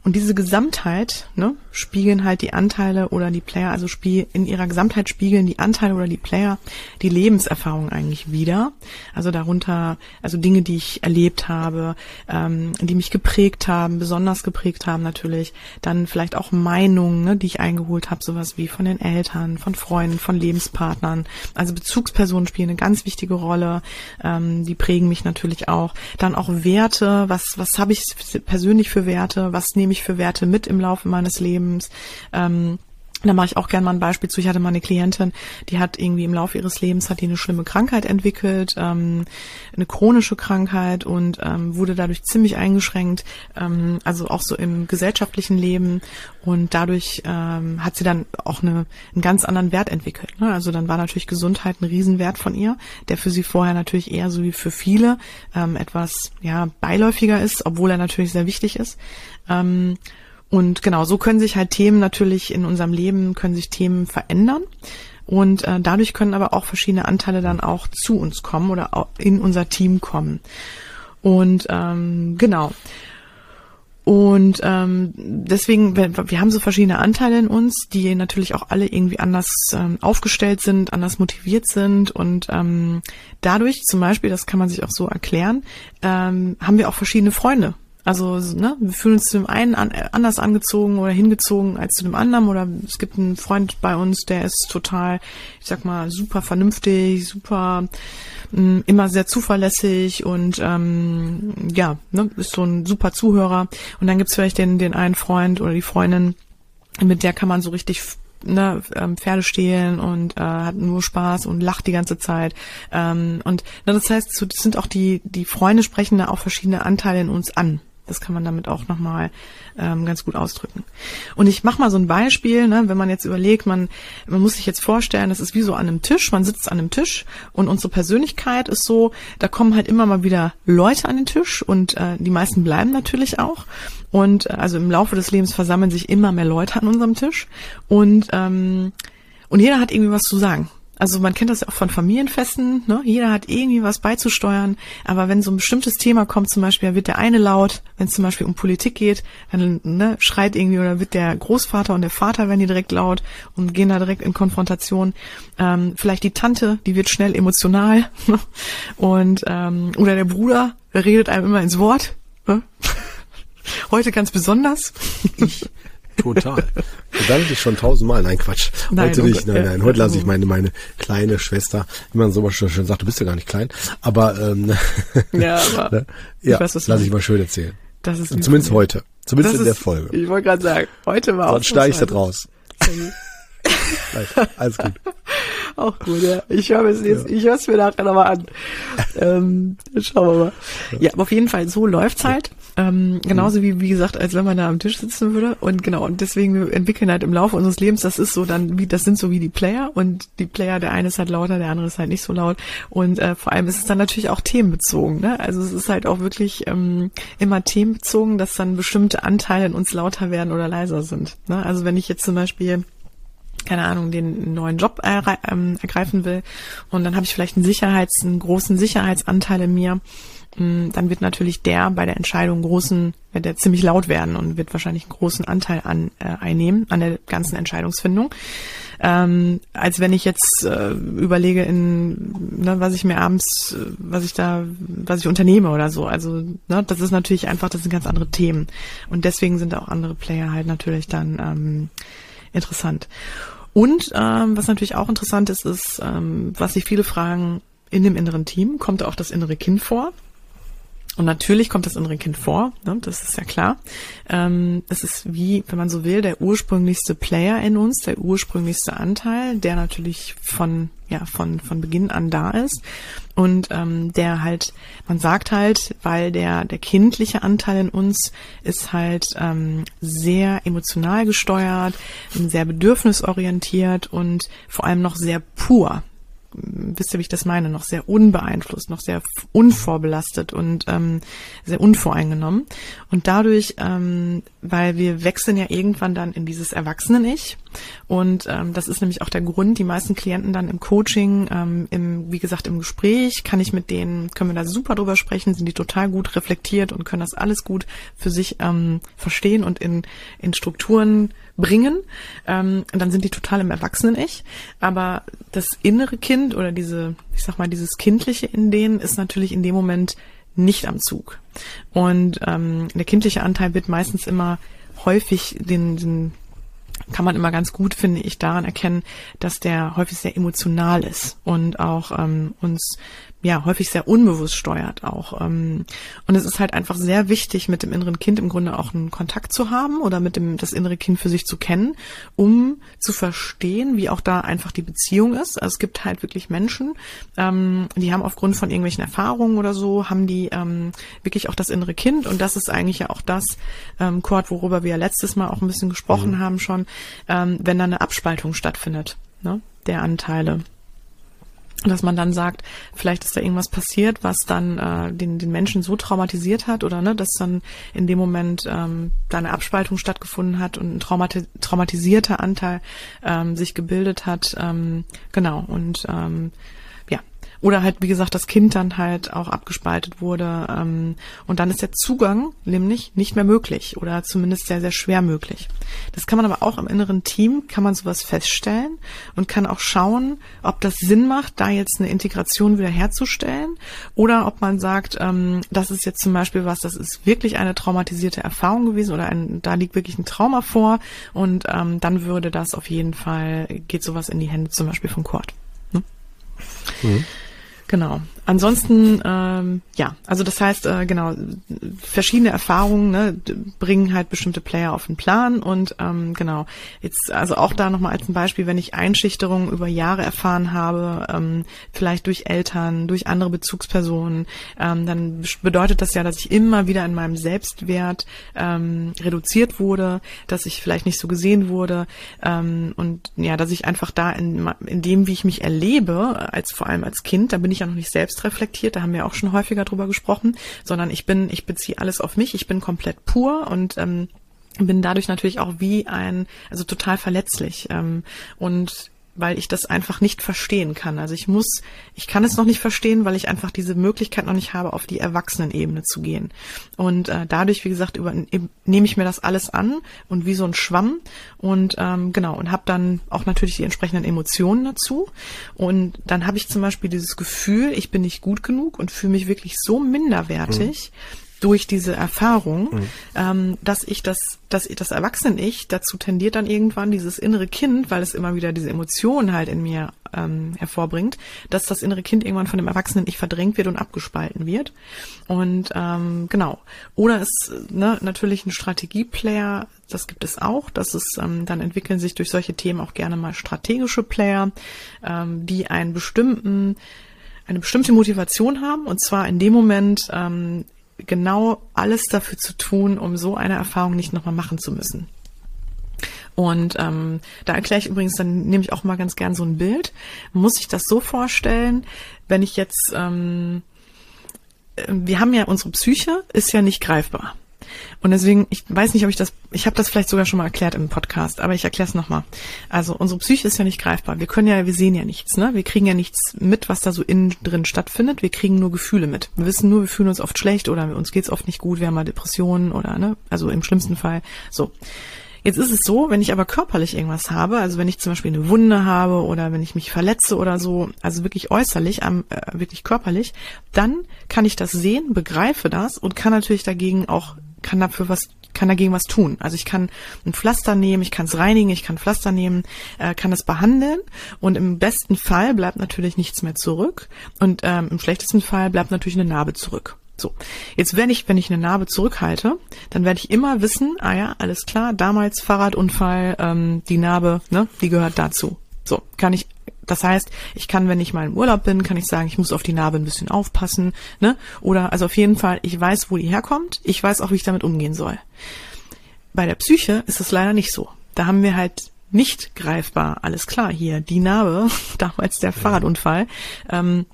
A: und diese Gesamtheit ne, spiegeln halt die Anteile oder die Player, also spiel, in ihrer Gesamtheit spiegeln die Anteile oder die Player die Lebenserfahrung eigentlich wieder. Also darunter, also Dinge, die ich erlebt habe, ähm, die mich geprägt haben, besonders geprägt haben natürlich. Dann vielleicht auch Meinungen, ne, die ich eingeholt habe, sowas wie von den Eltern, von Freunden, von Lebenspartnern. Also Bezugspersonen spielen eine ganz wichtige Rolle. Ähm, die prägen mich natürlich auch. Dann auch Werte. Was, was habe ich persönlich für Werte? Was nehme ich für Werte mit im Laufe meines Lebens? Ähm, da mache ich auch gerne mal ein Beispiel zu. Ich hatte mal eine Klientin, die hat irgendwie im Laufe ihres Lebens hat die eine schlimme Krankheit entwickelt, ähm, eine chronische Krankheit und ähm, wurde dadurch ziemlich eingeschränkt, ähm, also auch so im gesellschaftlichen Leben und dadurch ähm, hat sie dann auch eine, einen ganz anderen Wert entwickelt. Ne? Also dann war natürlich Gesundheit ein Riesenwert von ihr, der für sie vorher natürlich eher so wie für viele ähm, etwas ja beiläufiger ist, obwohl er natürlich sehr wichtig ist. Ähm, und genau, so können sich halt Themen natürlich in unserem Leben, können sich Themen verändern. Und äh, dadurch können aber auch verschiedene Anteile dann auch zu uns kommen oder in unser Team kommen. Und ähm, genau. Und ähm, deswegen, wir, wir haben so verschiedene Anteile in uns, die natürlich auch alle irgendwie anders ähm, aufgestellt sind, anders motiviert sind. Und ähm, dadurch zum Beispiel, das kann man sich auch so erklären, ähm, haben wir auch verschiedene Freunde. Also ne, wir fühlen uns zu dem einen an, anders angezogen oder hingezogen als zu dem anderen. Oder es gibt einen Freund bei uns, der ist total, ich sag mal, super vernünftig, super mh, mm, immer sehr zuverlässig und ähm, ja, ne, ist so ein super Zuhörer. Und dann gibt's vielleicht den, den einen Freund oder die Freundin, mit der kann man so richtig ne, ähm, Pferde stehlen und äh, hat nur Spaß und lacht die ganze Zeit. Ähm, und ne, das heißt, so, das sind auch die, die Freunde sprechen da auch verschiedene Anteile in uns an. Das kann man damit auch nochmal ähm, ganz gut ausdrücken. Und ich mache mal so ein Beispiel, ne, wenn man jetzt überlegt, man, man muss sich jetzt vorstellen, das ist wie so an einem Tisch, man sitzt an einem Tisch und unsere Persönlichkeit ist so, da kommen halt immer mal wieder Leute an den Tisch und äh, die meisten bleiben natürlich auch. Und äh, also im Laufe des Lebens versammeln sich immer mehr Leute an unserem Tisch und ähm, und jeder hat irgendwie was zu sagen. Also man kennt das ja auch von Familienfesten, ne? jeder hat irgendwie was beizusteuern, aber wenn so ein bestimmtes Thema kommt, zum Beispiel, wird der eine laut, wenn es zum Beispiel um Politik geht, dann ne, schreit irgendwie oder wird der Großvater und der Vater werden die direkt laut und gehen da direkt in Konfrontation. Ähm, vielleicht die Tante, die wird schnell emotional ne? und ähm, oder der Bruder, der redet einem immer ins Wort. Ne? [laughs] Heute ganz besonders.
B: Ich Total. Bedanke dich schon tausendmal. Nein, Quatsch. Nein, Heute nicht. Nein, nein. Heute lasse ich meine, meine kleine Schwester, wie man so mal schön sagt, du bist ja gar nicht klein. Aber, ähm, [laughs]
A: ja, aber
B: ne? ja, lass ich mal schön erzählen.
A: Das ist
B: Zumindest heute. Zumindest in ist, der Folge.
A: Ich wollte gerade sagen, heute war
B: Sonst steige ich da raus. [laughs] Alles gut. [laughs]
A: Auch gut, ja. Ich höre es jetzt, ja. ich höre es mir nachher nochmal an. ähm, schauen wir mal. Ja, aber auf jeden Fall, so läuft's halt. Ähm, genauso wie, wie gesagt, als wenn man da am Tisch sitzen würde. Und genau, und deswegen wir entwickeln halt im Laufe unseres Lebens, das ist so dann, wie, das sind so wie die Player und die Player, der eine ist halt lauter, der andere ist halt nicht so laut. Und äh, vor allem ist es dann natürlich auch themenbezogen. Ne? Also es ist halt auch wirklich ähm, immer themenbezogen, dass dann bestimmte Anteile in uns lauter werden oder leiser sind. Ne? Also wenn ich jetzt zum Beispiel keine Ahnung, den neuen Job ähm, ergreifen will und dann habe ich vielleicht einen Sicherheits, einen großen Sicherheitsanteil in mir, dann wird natürlich der bei der Entscheidung großen, wird der ziemlich laut werden und wird wahrscheinlich einen großen Anteil an äh, einnehmen an der ganzen Entscheidungsfindung. Ähm, als wenn ich jetzt äh, überlege in ne, was ich mir abends, was ich da, was ich unternehme oder so. Also ne, das ist natürlich einfach, das sind ganz andere Themen und deswegen sind auch andere Player halt natürlich dann ähm, interessant. Und ähm, was natürlich auch interessant ist, ist, ähm, was sich viele fragen, in dem inneren Team kommt auch das innere Kind vor. Und natürlich kommt das innere Kind vor, ne, das ist ja klar. Ähm, es ist wie, wenn man so will, der ursprünglichste Player in uns, der ursprünglichste Anteil, der natürlich von ja von von Beginn an da ist. Und ähm, der halt, man sagt halt, weil der der kindliche Anteil in uns ist halt ähm, sehr emotional gesteuert, sehr bedürfnisorientiert und vor allem noch sehr pur wisst ihr, wie ich das meine, noch sehr unbeeinflusst, noch sehr unvorbelastet und ähm, sehr unvoreingenommen. Und dadurch, ähm, weil wir wechseln ja irgendwann dann in dieses Erwachsene-Ich Und ähm, das ist nämlich auch der Grund, die meisten Klienten dann im Coaching, ähm, im, wie gesagt, im Gespräch, kann ich mit denen, können wir da super drüber sprechen, sind die total gut reflektiert und können das alles gut für sich ähm, verstehen und in, in Strukturen bringen, ähm, dann sind die total im Erwachsenen-Ich. Aber das innere Kind oder diese, ich sag mal, dieses Kindliche in denen ist natürlich in dem Moment nicht am Zug. Und ähm, der kindliche Anteil wird meistens immer häufig den, den kann man immer ganz gut, finde ich, daran erkennen, dass der häufig sehr emotional ist und auch ähm, uns ja häufig sehr unbewusst steuert auch. Ähm, und es ist halt einfach sehr wichtig, mit dem inneren Kind im Grunde auch einen Kontakt zu haben oder mit dem das innere Kind für sich zu kennen, um zu verstehen, wie auch da einfach die Beziehung ist. Also es gibt halt wirklich Menschen, ähm, die haben aufgrund von irgendwelchen Erfahrungen oder so, haben die ähm, wirklich auch das innere Kind und das ist eigentlich ja auch das, ähm, Kurt, worüber wir ja letztes Mal auch ein bisschen gesprochen mhm. haben schon, ähm, wenn da eine Abspaltung stattfindet, ne, der Anteile dass man dann sagt, vielleicht ist da irgendwas passiert, was dann äh, den, den Menschen so traumatisiert hat oder ne, dass dann in dem Moment ähm, da eine Abspaltung stattgefunden hat und ein traumati traumatisierter Anteil ähm, sich gebildet hat. Ähm, genau, und ähm, oder halt, wie gesagt, das Kind dann halt auch abgespaltet wurde. Ähm, und dann ist der Zugang nämlich nicht mehr möglich oder zumindest sehr, sehr schwer möglich. Das kann man aber auch im inneren Team, kann man sowas feststellen und kann auch schauen, ob das Sinn macht, da jetzt eine Integration wieder herzustellen oder ob man sagt, ähm, das ist jetzt zum Beispiel was, das ist wirklich eine traumatisierte Erfahrung gewesen oder ein, da liegt wirklich ein Trauma vor und ähm, dann würde das auf jeden Fall, geht sowas in die Hände zum Beispiel von Kurt. Hm? Mhm. Genau. Ansonsten, ähm, ja, also das heißt, äh, genau, verschiedene Erfahrungen ne, bringen halt bestimmte Player auf den Plan und ähm, genau, jetzt also auch da nochmal als ein Beispiel, wenn ich Einschüchterungen über Jahre erfahren habe, ähm, vielleicht durch Eltern, durch andere Bezugspersonen, ähm, dann bedeutet das ja, dass ich immer wieder in meinem Selbstwert ähm, reduziert wurde, dass ich vielleicht nicht so gesehen wurde ähm, und ja, dass ich einfach da in, in dem, wie ich mich erlebe, als vor allem als Kind, da bin ich ja noch nicht selbst selbst reflektiert, da haben wir auch schon häufiger drüber gesprochen, sondern ich bin, ich beziehe alles auf mich, ich bin komplett pur und ähm, bin dadurch natürlich auch wie ein, also total verletzlich. Ähm, und weil ich das einfach nicht verstehen kann. Also ich muss, ich kann es noch nicht verstehen, weil ich einfach diese Möglichkeit noch nicht habe, auf die Erwachsenenebene zu gehen. Und äh, dadurch, wie gesagt, über, nehme ich mir das alles an und wie so ein Schwamm und ähm, genau und habe dann auch natürlich die entsprechenden Emotionen dazu. Und dann habe ich zum Beispiel dieses Gefühl, ich bin nicht gut genug und fühle mich wirklich so minderwertig. Mhm durch diese Erfahrung, mhm. ähm, dass ich das, dass ich das Erwachsene-Ich dazu tendiert dann irgendwann dieses innere Kind, weil es immer wieder diese Emotionen halt in mir ähm, hervorbringt, dass das innere Kind irgendwann von dem Erwachsenen-Ich verdrängt wird und abgespalten wird. Und ähm, genau. Oder es ne, natürlich ein Strategieplayer, das gibt es auch. Das ist, ähm, dann entwickeln sich durch solche Themen auch gerne mal strategische Player, ähm, die einen bestimmten eine bestimmte Motivation haben und zwar in dem Moment ähm, genau alles dafür zu tun, um so eine Erfahrung nicht nochmal machen zu müssen. Und ähm, da erkläre ich übrigens, dann nehme ich auch mal ganz gern so ein Bild. Muss ich das so vorstellen, wenn ich jetzt, ähm, äh, wir haben ja unsere Psyche, ist ja nicht greifbar. Und deswegen, ich weiß nicht, ob ich das, ich habe das vielleicht sogar schon mal erklärt im Podcast, aber ich erkläre es nochmal. Also unsere Psyche ist ja nicht greifbar. Wir können ja, wir sehen ja nichts, ne? Wir kriegen ja nichts mit, was da so innen drin stattfindet. Wir kriegen nur Gefühle mit. Wir wissen nur, wir fühlen uns oft schlecht oder uns geht's oft nicht gut, wir haben mal Depressionen oder, ne? Also im schlimmsten Fall. So. Jetzt ist es so, wenn ich aber körperlich irgendwas habe, also wenn ich zum Beispiel eine Wunde habe oder wenn ich mich verletze oder so, also wirklich äußerlich, äh, wirklich körperlich, dann kann ich das sehen, begreife das und kann natürlich dagegen auch kann dafür was kann dagegen was tun. Also ich kann ein Pflaster nehmen, ich kann es reinigen, ich kann Pflaster nehmen, äh, kann es behandeln und im besten Fall bleibt natürlich nichts mehr zurück und ähm, im schlechtesten Fall bleibt natürlich eine Narbe zurück. So, jetzt wenn ich, wenn ich eine Narbe zurückhalte, dann werde ich immer wissen, ah ja, alles klar, damals Fahrradunfall, ähm, die Narbe, ne, die gehört dazu. So, kann ich das heißt, ich kann, wenn ich mal im Urlaub bin, kann ich sagen, ich muss auf die Narbe ein bisschen aufpassen, ne? Oder also auf jeden Fall, ich weiß, wo die herkommt, ich weiß auch, wie ich damit umgehen soll. Bei der Psyche ist es leider nicht so. Da haben wir halt nicht greifbar, alles klar, hier, die Narbe, [laughs] damals der Fahrradunfall, ähm,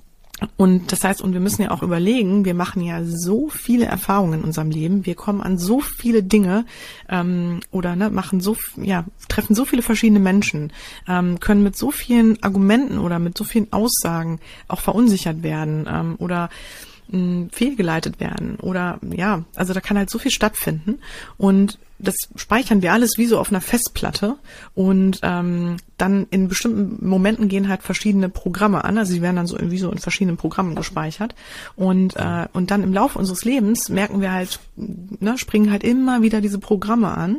A: Und das heißt, und wir müssen ja auch überlegen, wir machen ja so viele Erfahrungen in unserem Leben, wir kommen an so viele Dinge ähm, oder ne, machen so, ja, treffen so viele verschiedene Menschen, ähm, können mit so vielen Argumenten oder mit so vielen Aussagen auch verunsichert werden ähm, oder mh, fehlgeleitet werden oder ja, also da kann halt so viel stattfinden. Und das speichern wir alles wie so auf einer Festplatte und ähm, dann in bestimmten Momenten gehen halt verschiedene Programme an, also sie werden dann so irgendwie so in verschiedenen Programmen gespeichert. Und äh, und dann im Laufe unseres Lebens merken wir halt, ne, springen halt immer wieder diese Programme an,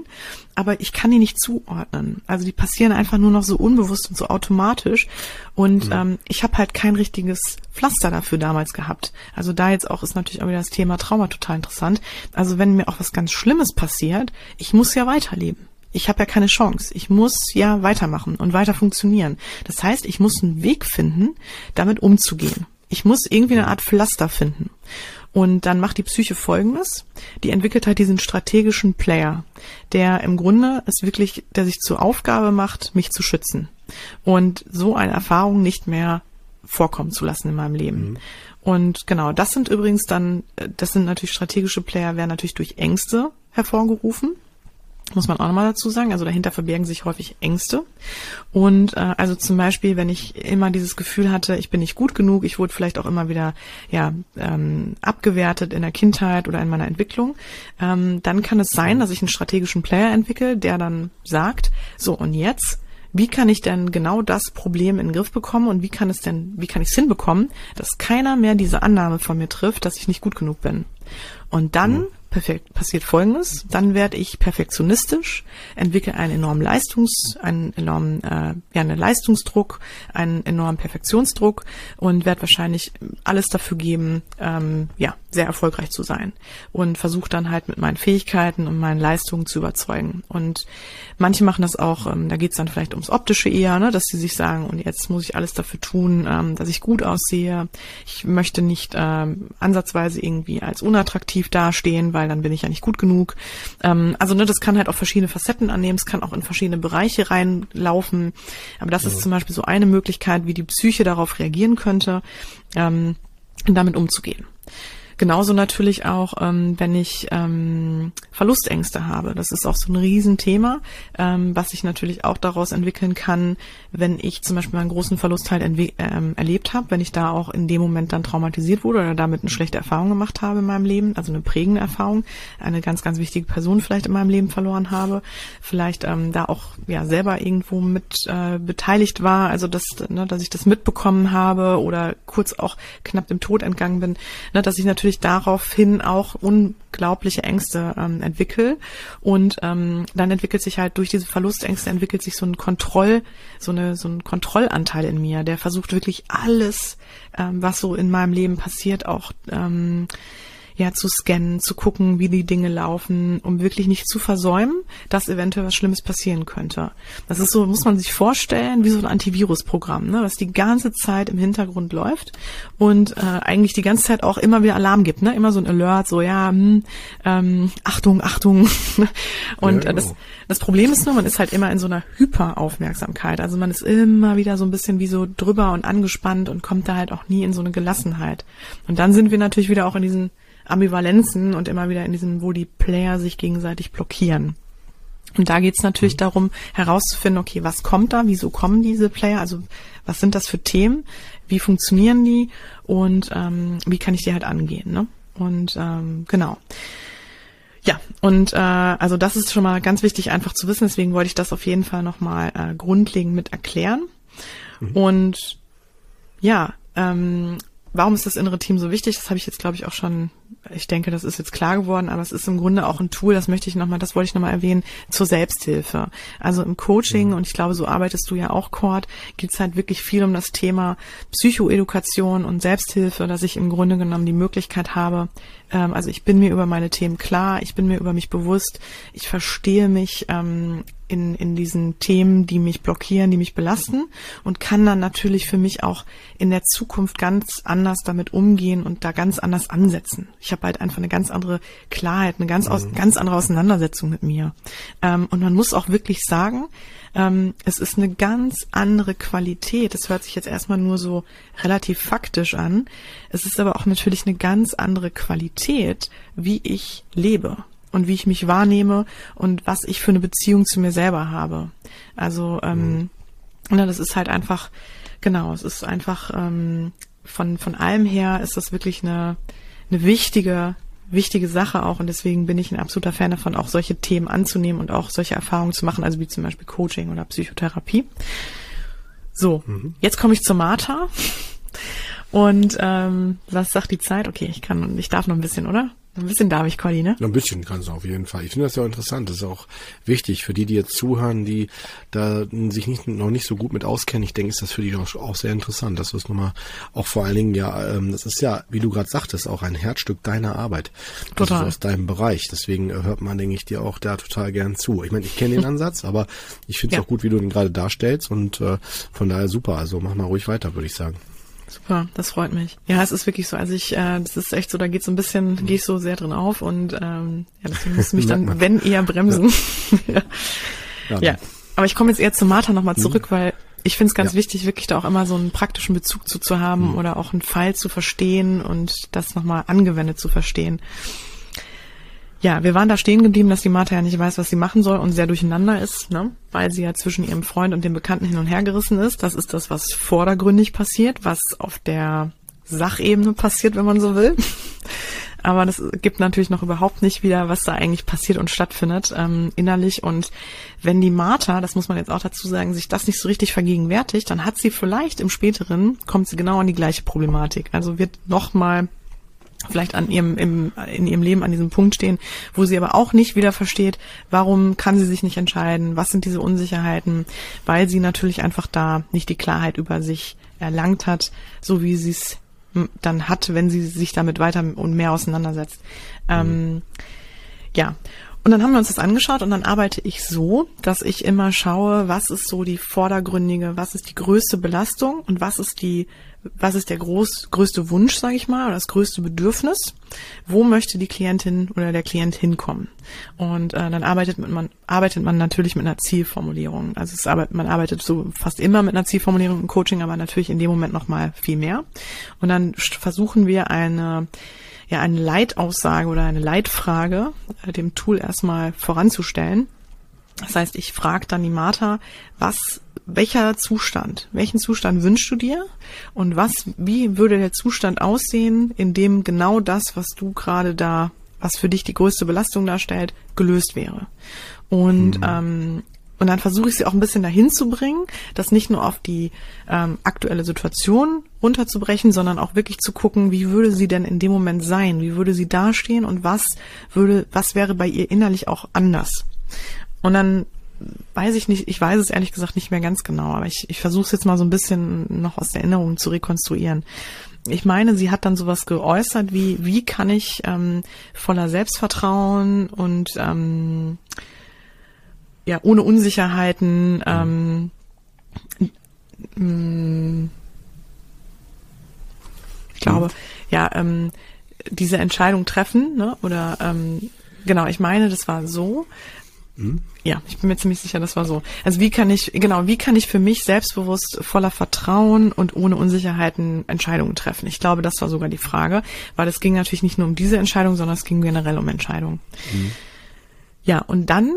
A: aber ich kann die nicht zuordnen, also die passieren einfach nur noch so unbewusst und so automatisch. Und mhm. ähm, ich habe halt kein richtiges Pflaster dafür damals gehabt, also da jetzt auch ist natürlich auch wieder das Thema Trauma total interessant, also wenn mir auch was ganz Schlimmes passiert, ich muss ja weiterleben. Ich habe ja keine Chance. Ich muss ja weitermachen und weiter funktionieren. Das heißt, ich muss einen Weg finden, damit umzugehen. Ich muss irgendwie eine Art Pflaster finden. Und dann macht die Psyche Folgendes. Die entwickelt halt diesen strategischen Player, der im Grunde es wirklich, der sich zur Aufgabe macht, mich zu schützen. Und so eine Erfahrung nicht mehr vorkommen zu lassen in meinem Leben. Mhm. Und genau, das sind übrigens dann, das sind natürlich strategische Player, werden natürlich durch Ängste hervorgerufen muss man auch nochmal dazu sagen. Also dahinter verbergen sich häufig Ängste. Und äh, also zum Beispiel, wenn ich immer dieses Gefühl hatte, ich bin nicht gut genug, ich wurde vielleicht auch immer wieder ja ähm, abgewertet in der Kindheit oder in meiner Entwicklung, ähm, dann kann es sein, dass ich einen strategischen Player entwickle, der dann sagt, so und jetzt wie kann ich denn genau das Problem in den Griff bekommen und wie kann es denn, wie kann ich es hinbekommen, dass keiner mehr diese Annahme von mir trifft, dass ich nicht gut genug bin. Und dann mhm perfekt, passiert Folgendes. Dann werde ich perfektionistisch, entwickle einen enormen Leistungs, einen enormen, äh, ja, einen Leistungsdruck, einen enormen Perfektionsdruck und werde wahrscheinlich alles dafür geben, ähm, ja, sehr erfolgreich zu sein und versuche dann halt mit meinen Fähigkeiten und meinen Leistungen zu überzeugen. Und manche machen das auch, ähm, da geht's dann vielleicht ums Optische eher, ne, dass sie sich sagen, und jetzt muss ich alles dafür tun, ähm, dass ich gut aussehe. Ich möchte nicht ähm, ansatzweise irgendwie als unattraktiv dastehen, weil dann bin ich ja nicht gut genug. Ähm, also ne, das kann halt auch verschiedene Facetten annehmen, es kann auch in verschiedene Bereiche reinlaufen. Aber das ja. ist zum Beispiel so eine Möglichkeit, wie die Psyche darauf reagieren könnte, ähm, damit umzugehen. Genauso natürlich auch, ähm, wenn ich ähm, Verlustängste habe. Das ist auch so ein Riesenthema, ähm, was sich natürlich auch daraus entwickeln kann, wenn ich zum Beispiel einen großen Verlust halt ähm, erlebt habe, wenn ich da auch in dem Moment dann traumatisiert wurde oder damit eine schlechte Erfahrung gemacht habe in meinem Leben, also eine prägende Erfahrung, eine ganz, ganz wichtige Person vielleicht in meinem Leben verloren habe, vielleicht ähm, da auch ja selber irgendwo mit äh, beteiligt war, also dass, ne, dass ich das mitbekommen habe oder kurz auch knapp dem Tod entgangen bin, ne, dass ich natürlich natürlich daraufhin auch unglaubliche Ängste ähm, entwickle und ähm, dann entwickelt sich halt durch diese Verlustängste entwickelt sich so ein Kontroll, so eine so ein Kontrollanteil in mir, der versucht wirklich alles, ähm, was so in meinem Leben passiert, auch ähm, ja zu scannen, zu gucken, wie die Dinge laufen, um wirklich nicht zu versäumen, dass eventuell was Schlimmes passieren könnte. Das ist so, muss man sich vorstellen, wie so ein Antivirusprogramm, ne, was die ganze Zeit im Hintergrund läuft und äh, eigentlich die ganze Zeit auch immer wieder Alarm gibt, ne, immer so ein Alert, so ja, hm, ähm, Achtung, Achtung. [laughs] und äh, das, genau. das Problem ist nur, man ist halt immer in so einer Hyperaufmerksamkeit. Also man ist immer wieder so ein bisschen wie so drüber und angespannt und kommt da halt auch nie in so eine Gelassenheit. Und dann sind wir natürlich wieder auch in diesen Ambivalenzen und immer wieder in diesem, wo die Player sich gegenseitig blockieren. Und da geht's natürlich mhm. darum, herauszufinden, okay, was kommt da, wieso kommen diese Player, also was sind das für Themen, wie funktionieren die und ähm, wie kann ich die halt angehen. Ne? Und ähm, genau. Ja, und äh, also das ist schon mal ganz wichtig einfach zu wissen, deswegen wollte ich das auf jeden Fall nochmal äh, grundlegend mit erklären. Mhm. Und ja, ähm, warum ist das innere Team so wichtig? Das habe ich jetzt, glaube ich, auch schon ich denke, das ist jetzt klar geworden, aber es ist im Grunde auch ein Tool, das möchte ich nochmal, das wollte ich nochmal erwähnen, zur Selbsthilfe. Also im Coaching, mhm. und ich glaube, so arbeitest du ja auch, Cord, geht es halt wirklich viel um das Thema Psychoedukation und Selbsthilfe, dass ich im Grunde genommen die Möglichkeit habe, ähm, also ich bin mir über meine Themen klar, ich bin mir über mich bewusst, ich verstehe mich ähm, in, in diesen Themen, die mich blockieren, die mich belasten und kann dann natürlich für mich auch in der Zukunft ganz anders damit umgehen und da ganz anders ansetzen. Ich habe halt einfach eine ganz andere Klarheit, eine ganz, aus, ganz andere Auseinandersetzung mit mir. Ähm, und man muss auch wirklich sagen, ähm, es ist eine ganz andere Qualität. Das hört sich jetzt erstmal nur so relativ faktisch an. Es ist aber auch natürlich eine ganz andere Qualität, wie ich lebe und wie ich mich wahrnehme und was ich für eine Beziehung zu mir selber habe. Also ähm, mhm. na, das ist halt einfach, genau, es ist einfach ähm, von, von allem her ist das wirklich eine, eine wichtige wichtige Sache auch und deswegen bin ich ein absoluter Fan davon, auch solche Themen anzunehmen und auch solche Erfahrungen zu machen, also wie zum Beispiel Coaching oder Psychotherapie. So, mhm. jetzt komme ich zu Martha. Und ähm, was sagt die Zeit? Okay, ich kann, ich darf noch ein bisschen, oder? Ein bisschen darf ich, Colli, ne?
B: Ein bisschen kannst du auf jeden Fall. Ich finde das ja interessant. Das ist auch wichtig für die, die jetzt zuhören, die da sich nicht, noch nicht so gut mit auskennen. Ich denke, ist das für die auch, auch sehr interessant. Das ist nochmal auch vor allen Dingen ja, ähm, das ist ja, wie du gerade sagtest, auch ein Herzstück deiner Arbeit. Das total. ist aus deinem Bereich. Deswegen äh, hört man, denke ich, dir auch da total gern zu. Ich meine, ich kenne den [laughs] Ansatz, aber ich finde es ja. auch gut, wie du den gerade darstellst und äh, von daher super. Also mach mal ruhig weiter, würde ich sagen.
A: Super, das freut mich. Ja, es ist wirklich so. Also ich, äh, das ist echt so, da geht so ein bisschen, mhm. gehe ich so sehr drin auf und ähm, ja, deswegen [laughs] muss mich dann, wenn eher bremsen. ja. [laughs] ja. ja. aber ich komme jetzt eher zu Martha nochmal mhm. zurück, mhm. weil ich finde es ganz ja. wichtig, wirklich da auch immer so einen praktischen Bezug zu, zu haben mhm. oder auch einen Fall zu verstehen und das nochmal angewendet zu verstehen. Ja, wir waren da stehen geblieben, dass die Martha ja nicht weiß, was sie machen soll und sehr durcheinander ist, ne? weil sie ja zwischen ihrem Freund und dem Bekannten hin und her gerissen ist. Das ist das, was vordergründig passiert, was auf der Sachebene passiert, wenn man so will. [laughs] Aber das gibt natürlich noch überhaupt nicht wieder, was da eigentlich passiert und stattfindet ähm, innerlich. Und wenn die Martha, das muss man jetzt auch dazu sagen, sich das nicht so richtig vergegenwärtigt, dann hat sie vielleicht im späteren, kommt sie genau an die gleiche Problematik. Also wird nochmal vielleicht an ihrem im, in ihrem Leben an diesem Punkt stehen, wo sie aber auch nicht wieder versteht, warum kann sie sich nicht entscheiden, was sind diese Unsicherheiten, weil sie natürlich einfach da nicht die Klarheit über sich erlangt hat, so wie sie es dann hat, wenn sie sich damit weiter und mehr auseinandersetzt. Mhm. Ja. Und dann haben wir uns das angeschaut und dann arbeite ich so, dass ich immer schaue, was ist so die vordergründige, was ist die größte Belastung und was ist die was ist der groß, größte Wunsch, sage ich mal, oder das größte Bedürfnis? Wo möchte die Klientin oder der Klient hinkommen? Und äh, dann arbeitet man, arbeitet man natürlich mit einer Zielformulierung. Also es arbeitet, man arbeitet so fast immer mit einer Zielformulierung im Coaching, aber natürlich in dem Moment noch mal viel mehr. Und dann versuchen wir eine ja eine Leitaussage oder eine Leitfrage äh, dem Tool erstmal voranzustellen. Das heißt, ich frage dann die Martha, was welcher Zustand, welchen Zustand wünschst du dir und was, wie würde der Zustand aussehen, in dem genau das, was du gerade da, was für dich die größte Belastung darstellt, gelöst wäre. Und mhm. ähm, und dann versuche ich sie auch ein bisschen dahin zu bringen, das nicht nur auf die ähm, aktuelle Situation runterzubrechen, sondern auch wirklich zu gucken, wie würde sie denn in dem Moment sein, wie würde sie dastehen und was würde, was wäre bei ihr innerlich auch anders. Und dann weiß ich nicht, ich weiß es ehrlich gesagt nicht mehr ganz genau, aber ich, ich versuche es jetzt mal so ein bisschen noch aus der Erinnerung zu rekonstruieren. Ich meine, sie hat dann sowas geäußert wie, wie kann ich ähm, voller Selbstvertrauen und ähm, ja, ohne Unsicherheiten ähm, ich glaube, ja, ähm, diese Entscheidung treffen, ne? Oder ähm, genau, ich meine, das war so. Mhm. Ja, ich bin mir ziemlich sicher, das war so. Also wie kann ich, genau, wie kann ich für mich selbstbewusst, voller Vertrauen und ohne Unsicherheiten Entscheidungen treffen? Ich glaube, das war sogar die Frage, weil es ging natürlich nicht nur um diese Entscheidung, sondern es ging generell um Entscheidungen. Mhm. Ja, und dann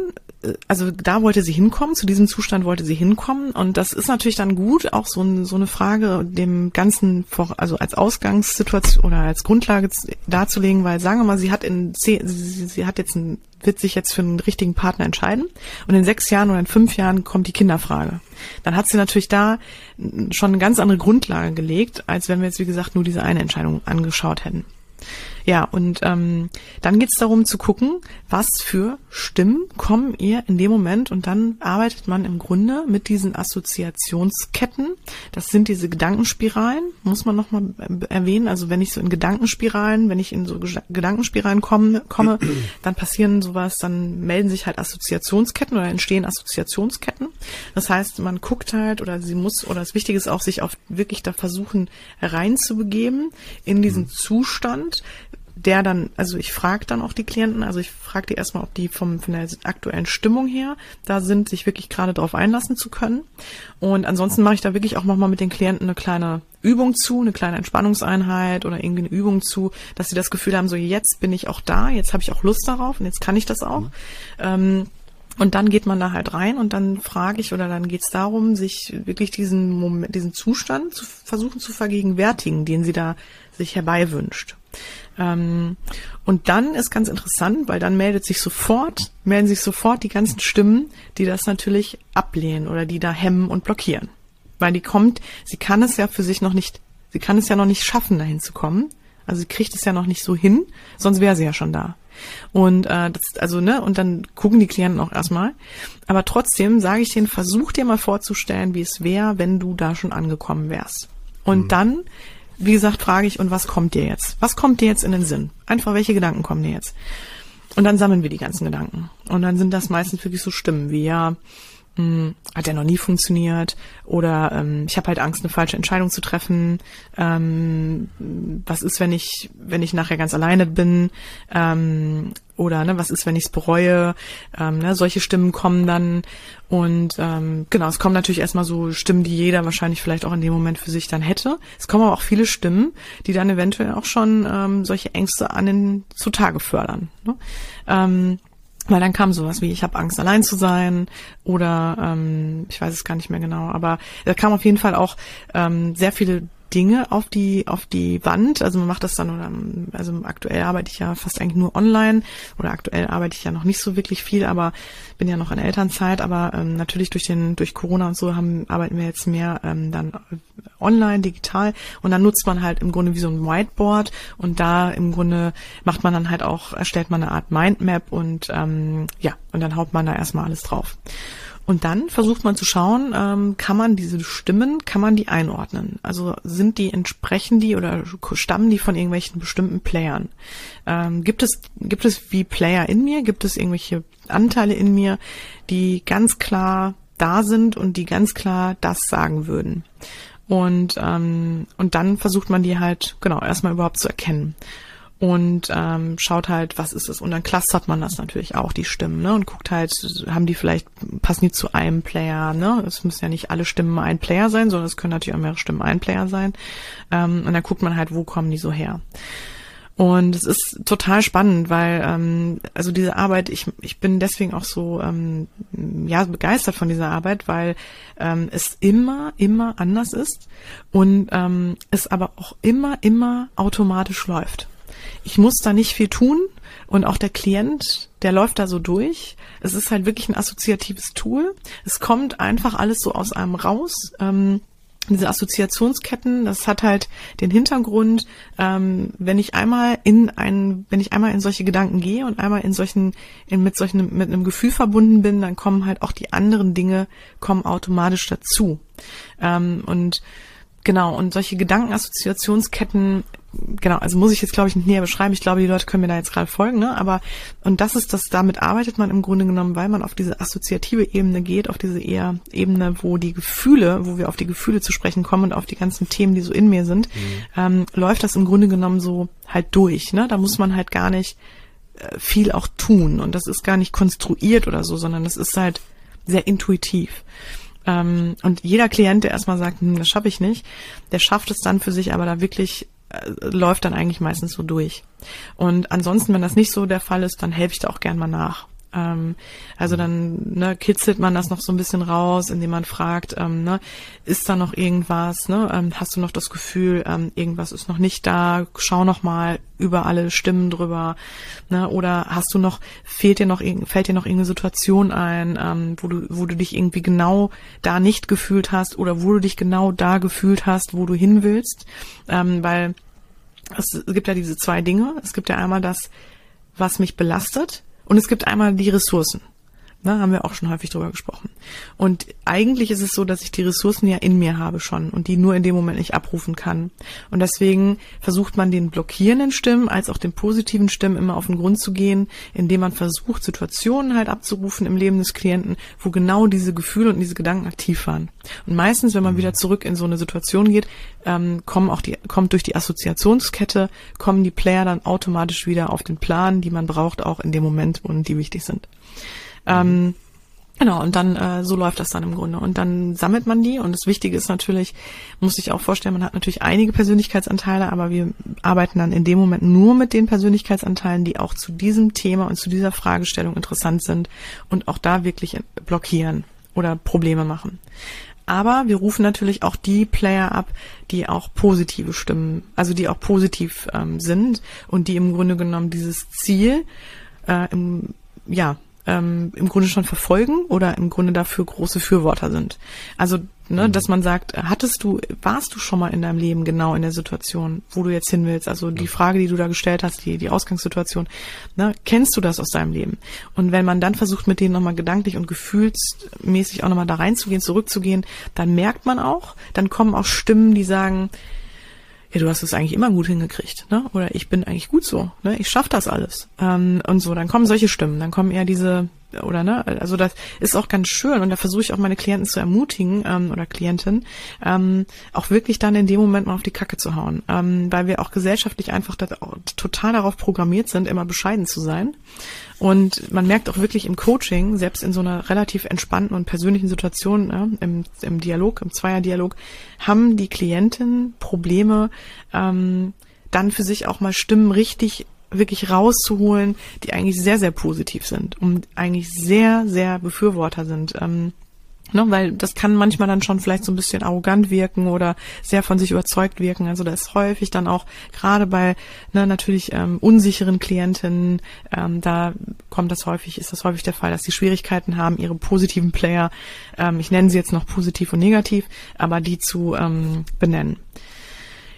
A: also da wollte sie hinkommen, zu diesem Zustand wollte sie hinkommen und das ist natürlich dann gut, auch so, so eine Frage dem Ganzen, vor, also als Ausgangssituation oder als Grundlage darzulegen, weil sagen wir mal, sie hat in sie, sie hat jetzt ein, wird sich jetzt für einen richtigen Partner entscheiden und in sechs Jahren oder in fünf Jahren kommt die Kinderfrage. Dann hat sie natürlich da schon eine ganz andere Grundlage gelegt, als wenn wir jetzt wie gesagt nur diese eine Entscheidung angeschaut hätten. Ja, und ähm, dann geht's darum zu gucken, was für Stimmen kommen ihr in dem Moment und dann arbeitet man im Grunde mit diesen Assoziationsketten. Das sind diese Gedankenspiralen, muss man nochmal erwähnen. Also wenn ich so in Gedankenspiralen, wenn ich in so Gedankenspiralen komme, komme, [clears throat] dann passieren sowas, dann melden sich halt Assoziationsketten oder entstehen Assoziationsketten. Das heißt, man guckt halt oder sie muss, oder das Wichtige ist auch, sich auf wirklich da versuchen reinzubegeben in diesen mhm. Zustand, der dann, also ich frage dann auch die Klienten, also ich frage die erstmal, ob die vom, von der aktuellen Stimmung her da sind, sich wirklich gerade darauf einlassen zu können. Und ansonsten mache ich da wirklich auch nochmal mit den Klienten eine kleine Übung zu, eine kleine Entspannungseinheit oder irgendwie eine Übung zu, dass sie das Gefühl haben, so jetzt bin ich auch da, jetzt habe ich auch Lust darauf und jetzt kann ich das auch. Mhm. Ähm, und dann geht man da halt rein und dann frage ich oder dann geht es darum, sich wirklich diesen Moment, diesen Zustand zu versuchen zu vergegenwärtigen, den sie da sich herbeiwünscht. Ähm, und dann ist ganz interessant, weil dann meldet sich sofort, melden sich sofort die ganzen Stimmen, die das natürlich ablehnen oder die da hemmen und blockieren. Weil die kommt, sie kann es ja für sich noch nicht, sie kann es ja noch nicht schaffen, dahin zu kommen. Also sie kriegt es ja noch nicht so hin, sonst wäre sie ja schon da. Und äh, das, also, ne, und dann gucken die Klienten auch erstmal. Aber trotzdem sage ich denen, versuch dir mal vorzustellen, wie es wäre, wenn du da schon angekommen wärst. Und mhm. dann wie gesagt, frage ich, und was kommt dir jetzt? Was kommt dir jetzt in den Sinn? Einfach, welche Gedanken kommen dir jetzt? Und dann sammeln wir die ganzen Gedanken. Und dann sind das meistens wirklich so Stimmen wie, ja, mh, hat ja noch nie funktioniert oder ähm, ich habe halt Angst, eine falsche Entscheidung zu treffen. Ähm, was ist, wenn ich, wenn ich nachher ganz alleine bin? Ähm, oder ne, was ist, wenn ich es bereue? Ähm, ne, solche Stimmen kommen dann und ähm, genau, es kommen natürlich erstmal so Stimmen, die jeder wahrscheinlich vielleicht auch in dem Moment für sich dann hätte. Es kommen aber auch viele Stimmen, die dann eventuell auch schon ähm, solche Ängste an den zutage fördern. Ne? Ähm, weil dann kam sowas wie, ich habe Angst, allein zu sein oder ähm, ich weiß es gar nicht mehr genau, aber da kam auf jeden Fall auch ähm, sehr viele Dinge auf die auf die Wand. Also man macht das dann oder also aktuell arbeite ich ja fast eigentlich nur online oder aktuell arbeite ich ja noch nicht so wirklich viel, aber bin ja noch in Elternzeit. Aber ähm, natürlich durch den durch Corona und so haben arbeiten wir jetzt mehr ähm, dann online digital und dann nutzt man halt im Grunde wie so ein Whiteboard und da im Grunde macht man dann halt auch erstellt man eine Art Mindmap und ähm, ja und dann haut man da erstmal alles drauf. Und dann versucht man zu schauen, ähm, kann man diese Stimmen, kann man die einordnen? Also sind die, entsprechen die oder stammen die von irgendwelchen bestimmten Playern? Ähm, gibt es, gibt es wie Player in mir? Gibt es irgendwelche Anteile in mir, die ganz klar da sind und die ganz klar das sagen würden? Und, ähm, und dann versucht man die halt, genau, erstmal überhaupt zu erkennen und ähm, schaut halt, was ist es. Und dann clustert man das natürlich auch, die Stimmen, ne? Und guckt halt, haben die vielleicht, passen die zu einem Player, ne? Es müssen ja nicht alle Stimmen ein Player sein, sondern es können natürlich auch mehrere Stimmen ein Player sein. Ähm, und dann guckt man halt, wo kommen die so her. Und es ist total spannend, weil ähm, also diese Arbeit, ich, ich bin deswegen auch so ähm, ja begeistert von dieser Arbeit, weil ähm, es immer, immer anders ist und ähm, es aber auch immer, immer automatisch läuft ich muss da nicht viel tun und auch der Klient, der läuft da so durch. Es ist halt wirklich ein assoziatives Tool. Es kommt einfach alles so aus einem raus. Ähm, diese Assoziationsketten, das hat halt den Hintergrund, ähm, wenn ich einmal in einen, wenn ich einmal in solche Gedanken gehe und einmal in solchen, in, mit solchen, mit einem Gefühl verbunden bin, dann kommen halt auch die anderen Dinge, kommen automatisch dazu. Ähm, und genau, und solche Gedankenassoziationsketten genau, also muss ich jetzt, glaube ich, nicht näher beschreiben. Ich glaube, die Leute können mir da jetzt gerade folgen, ne? Aber, und das ist das, damit arbeitet man im Grunde genommen, weil man auf diese assoziative Ebene geht, auf diese eher Ebene, wo die Gefühle, wo wir auf die Gefühle zu sprechen kommen und auf die ganzen Themen, die so in mir sind, mhm. ähm, läuft das im Grunde genommen so halt durch, ne? Da muss man halt gar nicht äh, viel auch tun und das ist gar nicht konstruiert oder so, sondern das ist halt sehr intuitiv. Ähm, und jeder Klient, der erstmal sagt, hm, das schaffe ich nicht, der schafft es dann für sich aber da wirklich läuft dann eigentlich meistens so durch. Und ansonsten, wenn das nicht so der Fall ist, dann helfe ich da auch gern mal nach. Ähm, also dann ne, kitzelt man das noch so ein bisschen raus, indem man fragt, ähm, ne, ist da noch irgendwas? Ne? Ähm, hast du noch das Gefühl, ähm, irgendwas ist noch nicht da? Schau noch mal über alle Stimmen drüber. Ne? Oder hast du noch fehlt dir noch fällt dir noch irgendeine Situation ein, ähm, wo du wo du dich irgendwie genau da nicht gefühlt hast oder wo du dich genau da gefühlt hast, wo du hin willst? Ähm, weil es gibt ja diese zwei Dinge. Es gibt ja einmal das, was mich belastet und es gibt einmal die Ressourcen. Ne, haben wir auch schon häufig drüber gesprochen. Und eigentlich ist es so, dass ich die Ressourcen ja in mir habe schon und die nur in dem Moment nicht abrufen kann. Und deswegen versucht man den blockierenden Stimmen als auch den positiven Stimmen immer auf den Grund zu gehen, indem man versucht, Situationen halt abzurufen im Leben des Klienten, wo genau diese Gefühle und diese Gedanken aktiv waren. Und meistens, wenn man wieder zurück in so eine Situation geht, ähm, kommen auch die, kommt durch die Assoziationskette, kommen die Player dann automatisch wieder auf den Plan, die man braucht, auch in dem Moment und die wichtig sind. Ähm, Genau, und dann äh, so läuft das dann im Grunde. Und dann sammelt man die und das Wichtige ist natürlich, muss ich auch vorstellen, man hat natürlich einige Persönlichkeitsanteile, aber wir arbeiten dann in dem Moment nur mit den Persönlichkeitsanteilen, die auch zu diesem Thema und zu dieser Fragestellung interessant sind und auch da wirklich blockieren oder Probleme machen. Aber wir rufen natürlich auch die Player ab, die auch positive Stimmen, also die auch positiv ähm, sind und die im Grunde genommen dieses Ziel äh, im, ja, ähm, im Grunde schon verfolgen oder im Grunde dafür große Fürworter sind. Also, ne, mhm. dass man sagt, hattest du, warst du schon mal in deinem Leben genau in der Situation, wo du jetzt hin willst? Also die Frage, die du da gestellt hast, die, die Ausgangssituation, ne, kennst du das aus deinem Leben? Und wenn man dann versucht, mit denen nochmal gedanklich und gefühlsmäßig auch nochmal da reinzugehen, zurückzugehen, dann merkt man auch, dann kommen auch Stimmen, die sagen, ja, du hast es eigentlich immer gut hingekriegt, ne? Oder ich bin eigentlich gut so, ne? Ich schaff das alles. Ähm, und so, dann kommen solche Stimmen, dann kommen eher diese, oder ne, also das ist auch ganz schön und da versuche ich auch meine Klienten zu ermutigen ähm, oder Klientin, ähm, auch wirklich dann in dem Moment mal auf die Kacke zu hauen, ähm, weil wir auch gesellschaftlich einfach da, total darauf programmiert sind, immer bescheiden zu sein. Und man merkt auch wirklich im Coaching, selbst in so einer relativ entspannten und persönlichen Situation, ja, im, im Dialog, im Zweierdialog, haben die Klienten Probleme, ähm, dann für sich auch mal Stimmen richtig wirklich rauszuholen, die eigentlich sehr, sehr positiv sind und eigentlich sehr, sehr Befürworter sind. Ähm, Ne, weil das kann manchmal dann schon vielleicht so ein bisschen arrogant wirken oder sehr von sich überzeugt wirken. Also da ist häufig dann auch gerade bei ne, natürlich ähm, unsicheren Klientinnen, ähm, da kommt das häufig, ist das häufig der Fall, dass sie Schwierigkeiten haben, ihre positiven Player, ähm, ich nenne sie jetzt noch positiv und negativ, aber die zu ähm, benennen.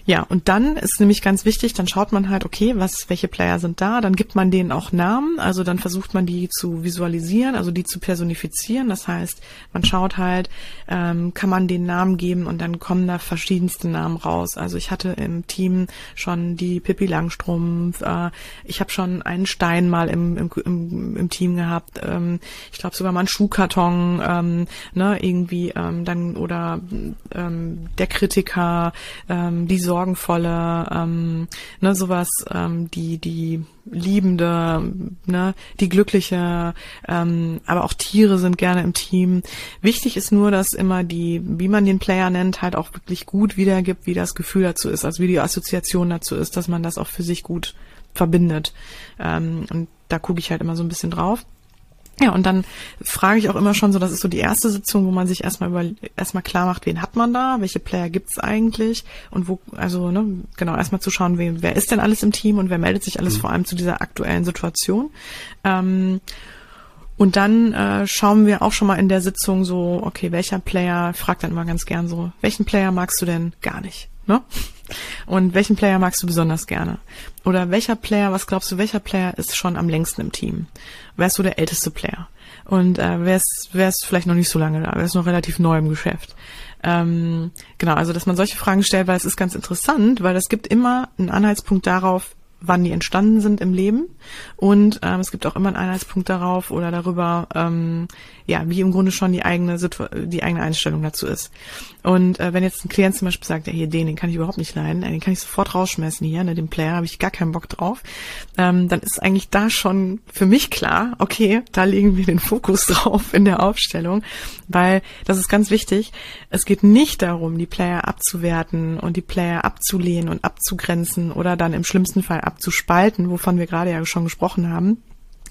A: Ja, und dann ist nämlich ganz wichtig, dann schaut man halt, okay, was, welche Player sind da, dann gibt man denen auch Namen, also dann versucht man die zu visualisieren, also die zu personifizieren. Das heißt, man schaut halt, ähm, kann man den Namen geben und dann kommen da verschiedenste Namen raus. Also ich hatte im Team schon die Pippi Langstrumpf, äh, ich habe schon einen Stein mal im, im, im, im Team gehabt, ähm, ich glaube sogar mal einen Schuhkarton, ähm, ne, irgendwie ähm, dann oder ähm, der Kritiker, ähm, die Sorge sorgenvolle, ähm, ne, sowas, ähm, die, die liebende, ne, die glückliche, ähm, aber auch Tiere sind gerne im Team. Wichtig ist nur, dass immer die, wie man den Player nennt, halt auch wirklich gut wiedergibt, wie das Gefühl dazu ist, also wie die Assoziation dazu ist, dass man das auch für sich gut verbindet. Ähm, und da gucke ich halt immer so ein bisschen drauf. Ja, und dann frage ich auch immer schon so, das ist so die erste Sitzung, wo man sich erstmal über erstmal klar macht, wen hat man da, welche Player gibt's eigentlich und wo, also ne, genau, erstmal zu schauen, wer, wer ist denn alles im Team und wer meldet sich alles mhm. vor allem zu dieser aktuellen Situation. Ähm, und dann äh, schauen wir auch schon mal in der Sitzung so, okay, welcher Player, fragt dann immer ganz gern so, welchen Player magst du denn gar nicht? Ne? Und welchen Player magst du besonders gerne? Oder welcher Player, was glaubst du, welcher Player ist schon am längsten im Team? Wer ist so der älteste Player? Und äh, wer, ist, wer ist vielleicht noch nicht so lange da? Wer ist noch relativ neu im Geschäft? Ähm, genau, also dass man solche Fragen stellt, weil es ist ganz interessant, weil es gibt immer einen Anhaltspunkt darauf, wann die entstanden sind im Leben. Und ähm, es gibt auch immer einen Einheitspunkt darauf oder darüber, ähm, ja, wie im Grunde schon die eigene Situ die eigene Einstellung dazu ist. Und äh, wenn jetzt ein Klient zum Beispiel sagt, ja hier, den, den kann ich überhaupt nicht leiden, den kann ich sofort rausschmeißen hier, ne, den Player habe ich gar keinen Bock drauf, ähm, dann ist eigentlich da schon für mich klar, okay, da legen wir den Fokus [laughs] drauf in der Aufstellung, weil das ist ganz wichtig. Es geht nicht darum, die Player abzuwerten und die Player abzulehnen und abzugrenzen oder dann im schlimmsten Fall abzuspalten, wovon wir gerade ja schon gesprochen haben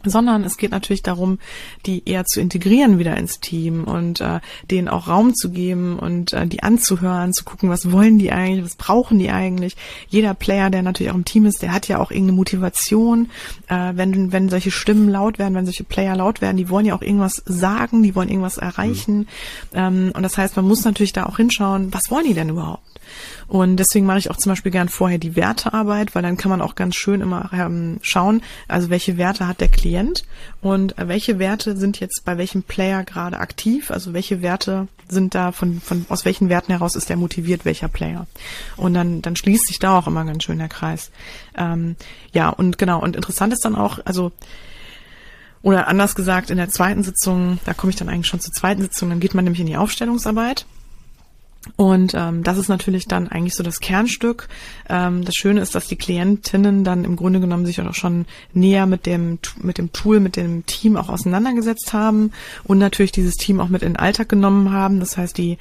A: sondern es geht natürlich darum, die eher zu integrieren wieder ins Team und äh, denen auch Raum zu geben und äh, die anzuhören, zu gucken, was wollen die eigentlich, was brauchen die eigentlich. Jeder Player, der natürlich auch im Team ist, der hat ja auch irgendeine Motivation. Äh, wenn wenn solche Stimmen laut werden, wenn solche Player laut werden, die wollen ja auch irgendwas sagen, die wollen irgendwas erreichen. Mhm. Ähm, und das heißt, man muss natürlich da auch hinschauen, was wollen die denn überhaupt? Und deswegen mache ich auch zum Beispiel gern vorher die Wertearbeit, weil dann kann man auch ganz schön immer ähm, schauen, also welche Werte hat der Klient und welche Werte sind jetzt bei welchem Player gerade aktiv, also welche Werte sind da von, von aus welchen Werten heraus ist der motiviert, welcher Player. Und dann, dann schließt sich da auch immer ganz schön der Kreis. Ähm, ja, und genau, und interessant ist dann auch, also oder anders gesagt, in der zweiten Sitzung, da komme ich dann eigentlich schon zur zweiten Sitzung, dann geht man nämlich in die Aufstellungsarbeit. Und ähm, das ist natürlich dann eigentlich so das Kernstück. Ähm, das Schöne ist, dass die Klientinnen dann im Grunde genommen sich auch schon näher mit dem mit dem Tool, mit dem Team auch auseinandergesetzt haben und natürlich dieses Team auch mit in den Alltag genommen haben. Das heißt, die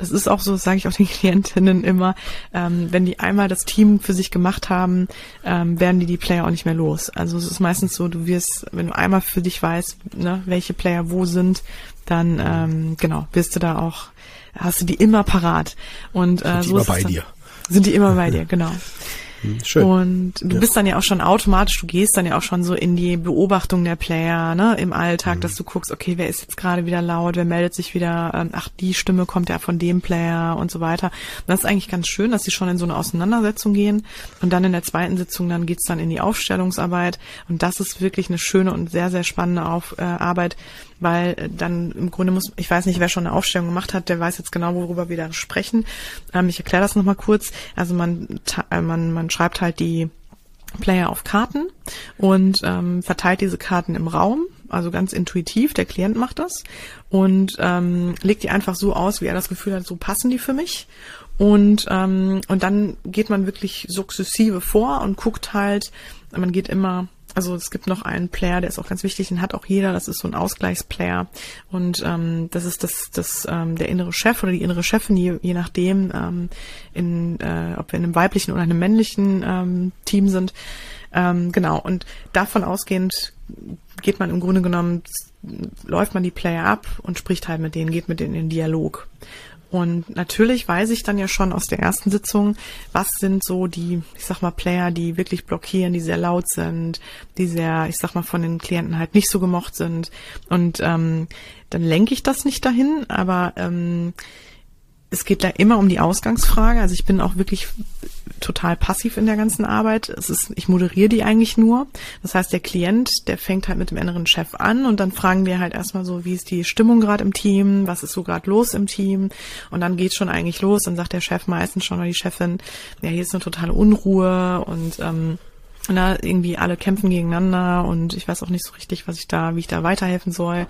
A: das ist auch so, sage ich auch den [laughs] Klientinnen immer, ähm, wenn die einmal das Team für sich gemacht haben, ähm, werden die die Player auch nicht mehr los. Also es ist meistens so, du wirst, wenn du einmal für dich weißt, ne, welche Player wo sind, dann ähm, genau wirst du da auch, hast du die immer parat. Und äh,
B: sind
A: so
B: immer
A: ist
B: bei dir.
A: Sind die immer bei dir, [laughs] genau.
B: Hm, Schön.
A: Und du
B: Ja.
A: bist dann ja auch schon automatisch, du gehst dann ja auch schon so in die Beobachtung der Player, ne, im Alltag,
B: Mhm.
A: dass du guckst, okay, wer ist jetzt gerade wieder laut, wer meldet sich wieder, ähm, ach, die Stimme kommt ja von dem Player und so weiter. Und das ist eigentlich ganz schön, dass sie schon in so eine Auseinandersetzung gehen. Und dann in der zweiten Sitzung, dann geht's dann in die Aufstellungsarbeit. Und das ist wirklich eine schöne und sehr, sehr spannende Auf, äh, Arbeit, weil äh, dann im Grunde muss, ich weiß nicht, wer schon eine Aufstellung gemacht hat, der weiß jetzt genau, worüber wir da sprechen. Ähm, ich erkläre das nochmal kurz. Also man, äh, man, schreibt halt die Player auf Karten und ähm, verteilt diese Karten im Raum, also ganz intuitiv, der Klient macht das und ähm, legt die einfach so aus, wie er das Gefühl hat, so passen die für mich. Und, ähm, und dann geht man wirklich sukzessive vor und guckt halt, man geht immer, also es gibt noch einen Player, der ist auch ganz wichtig, den hat auch jeder, das ist so ein Ausgleichsplayer. Und ähm, das ist das, das ähm, der innere Chef oder die innere Chefin, je, je nachdem, ähm, in, äh, ob wir in einem weiblichen oder einem männlichen ähm, Team sind. Ähm, genau, und davon ausgehend geht man im Grunde genommen, läuft man die Player ab und spricht halt mit denen, geht mit denen in den Dialog. Und natürlich weiß ich dann ja schon aus der ersten Sitzung, was sind so die, ich sag mal, Player, die wirklich blockieren, die sehr laut sind, die sehr, ich sag mal, von den Klienten halt nicht so gemocht sind. Und ähm, dann lenke ich das nicht dahin, aber ähm, es geht da immer um die Ausgangsfrage. Also ich bin auch wirklich total passiv in der ganzen Arbeit. Es ist, ich moderiere die eigentlich nur. Das heißt, der Klient, der fängt halt mit dem inneren Chef an und dann fragen wir halt erstmal so, wie ist die Stimmung gerade im Team, was ist so gerade los im Team und dann geht's schon eigentlich los. Dann sagt der Chef meistens schon oder die Chefin, ja, hier ist eine totale Unruhe und ähm, na, irgendwie alle kämpfen gegeneinander und ich weiß auch nicht so richtig, was ich da, wie ich da weiterhelfen soll.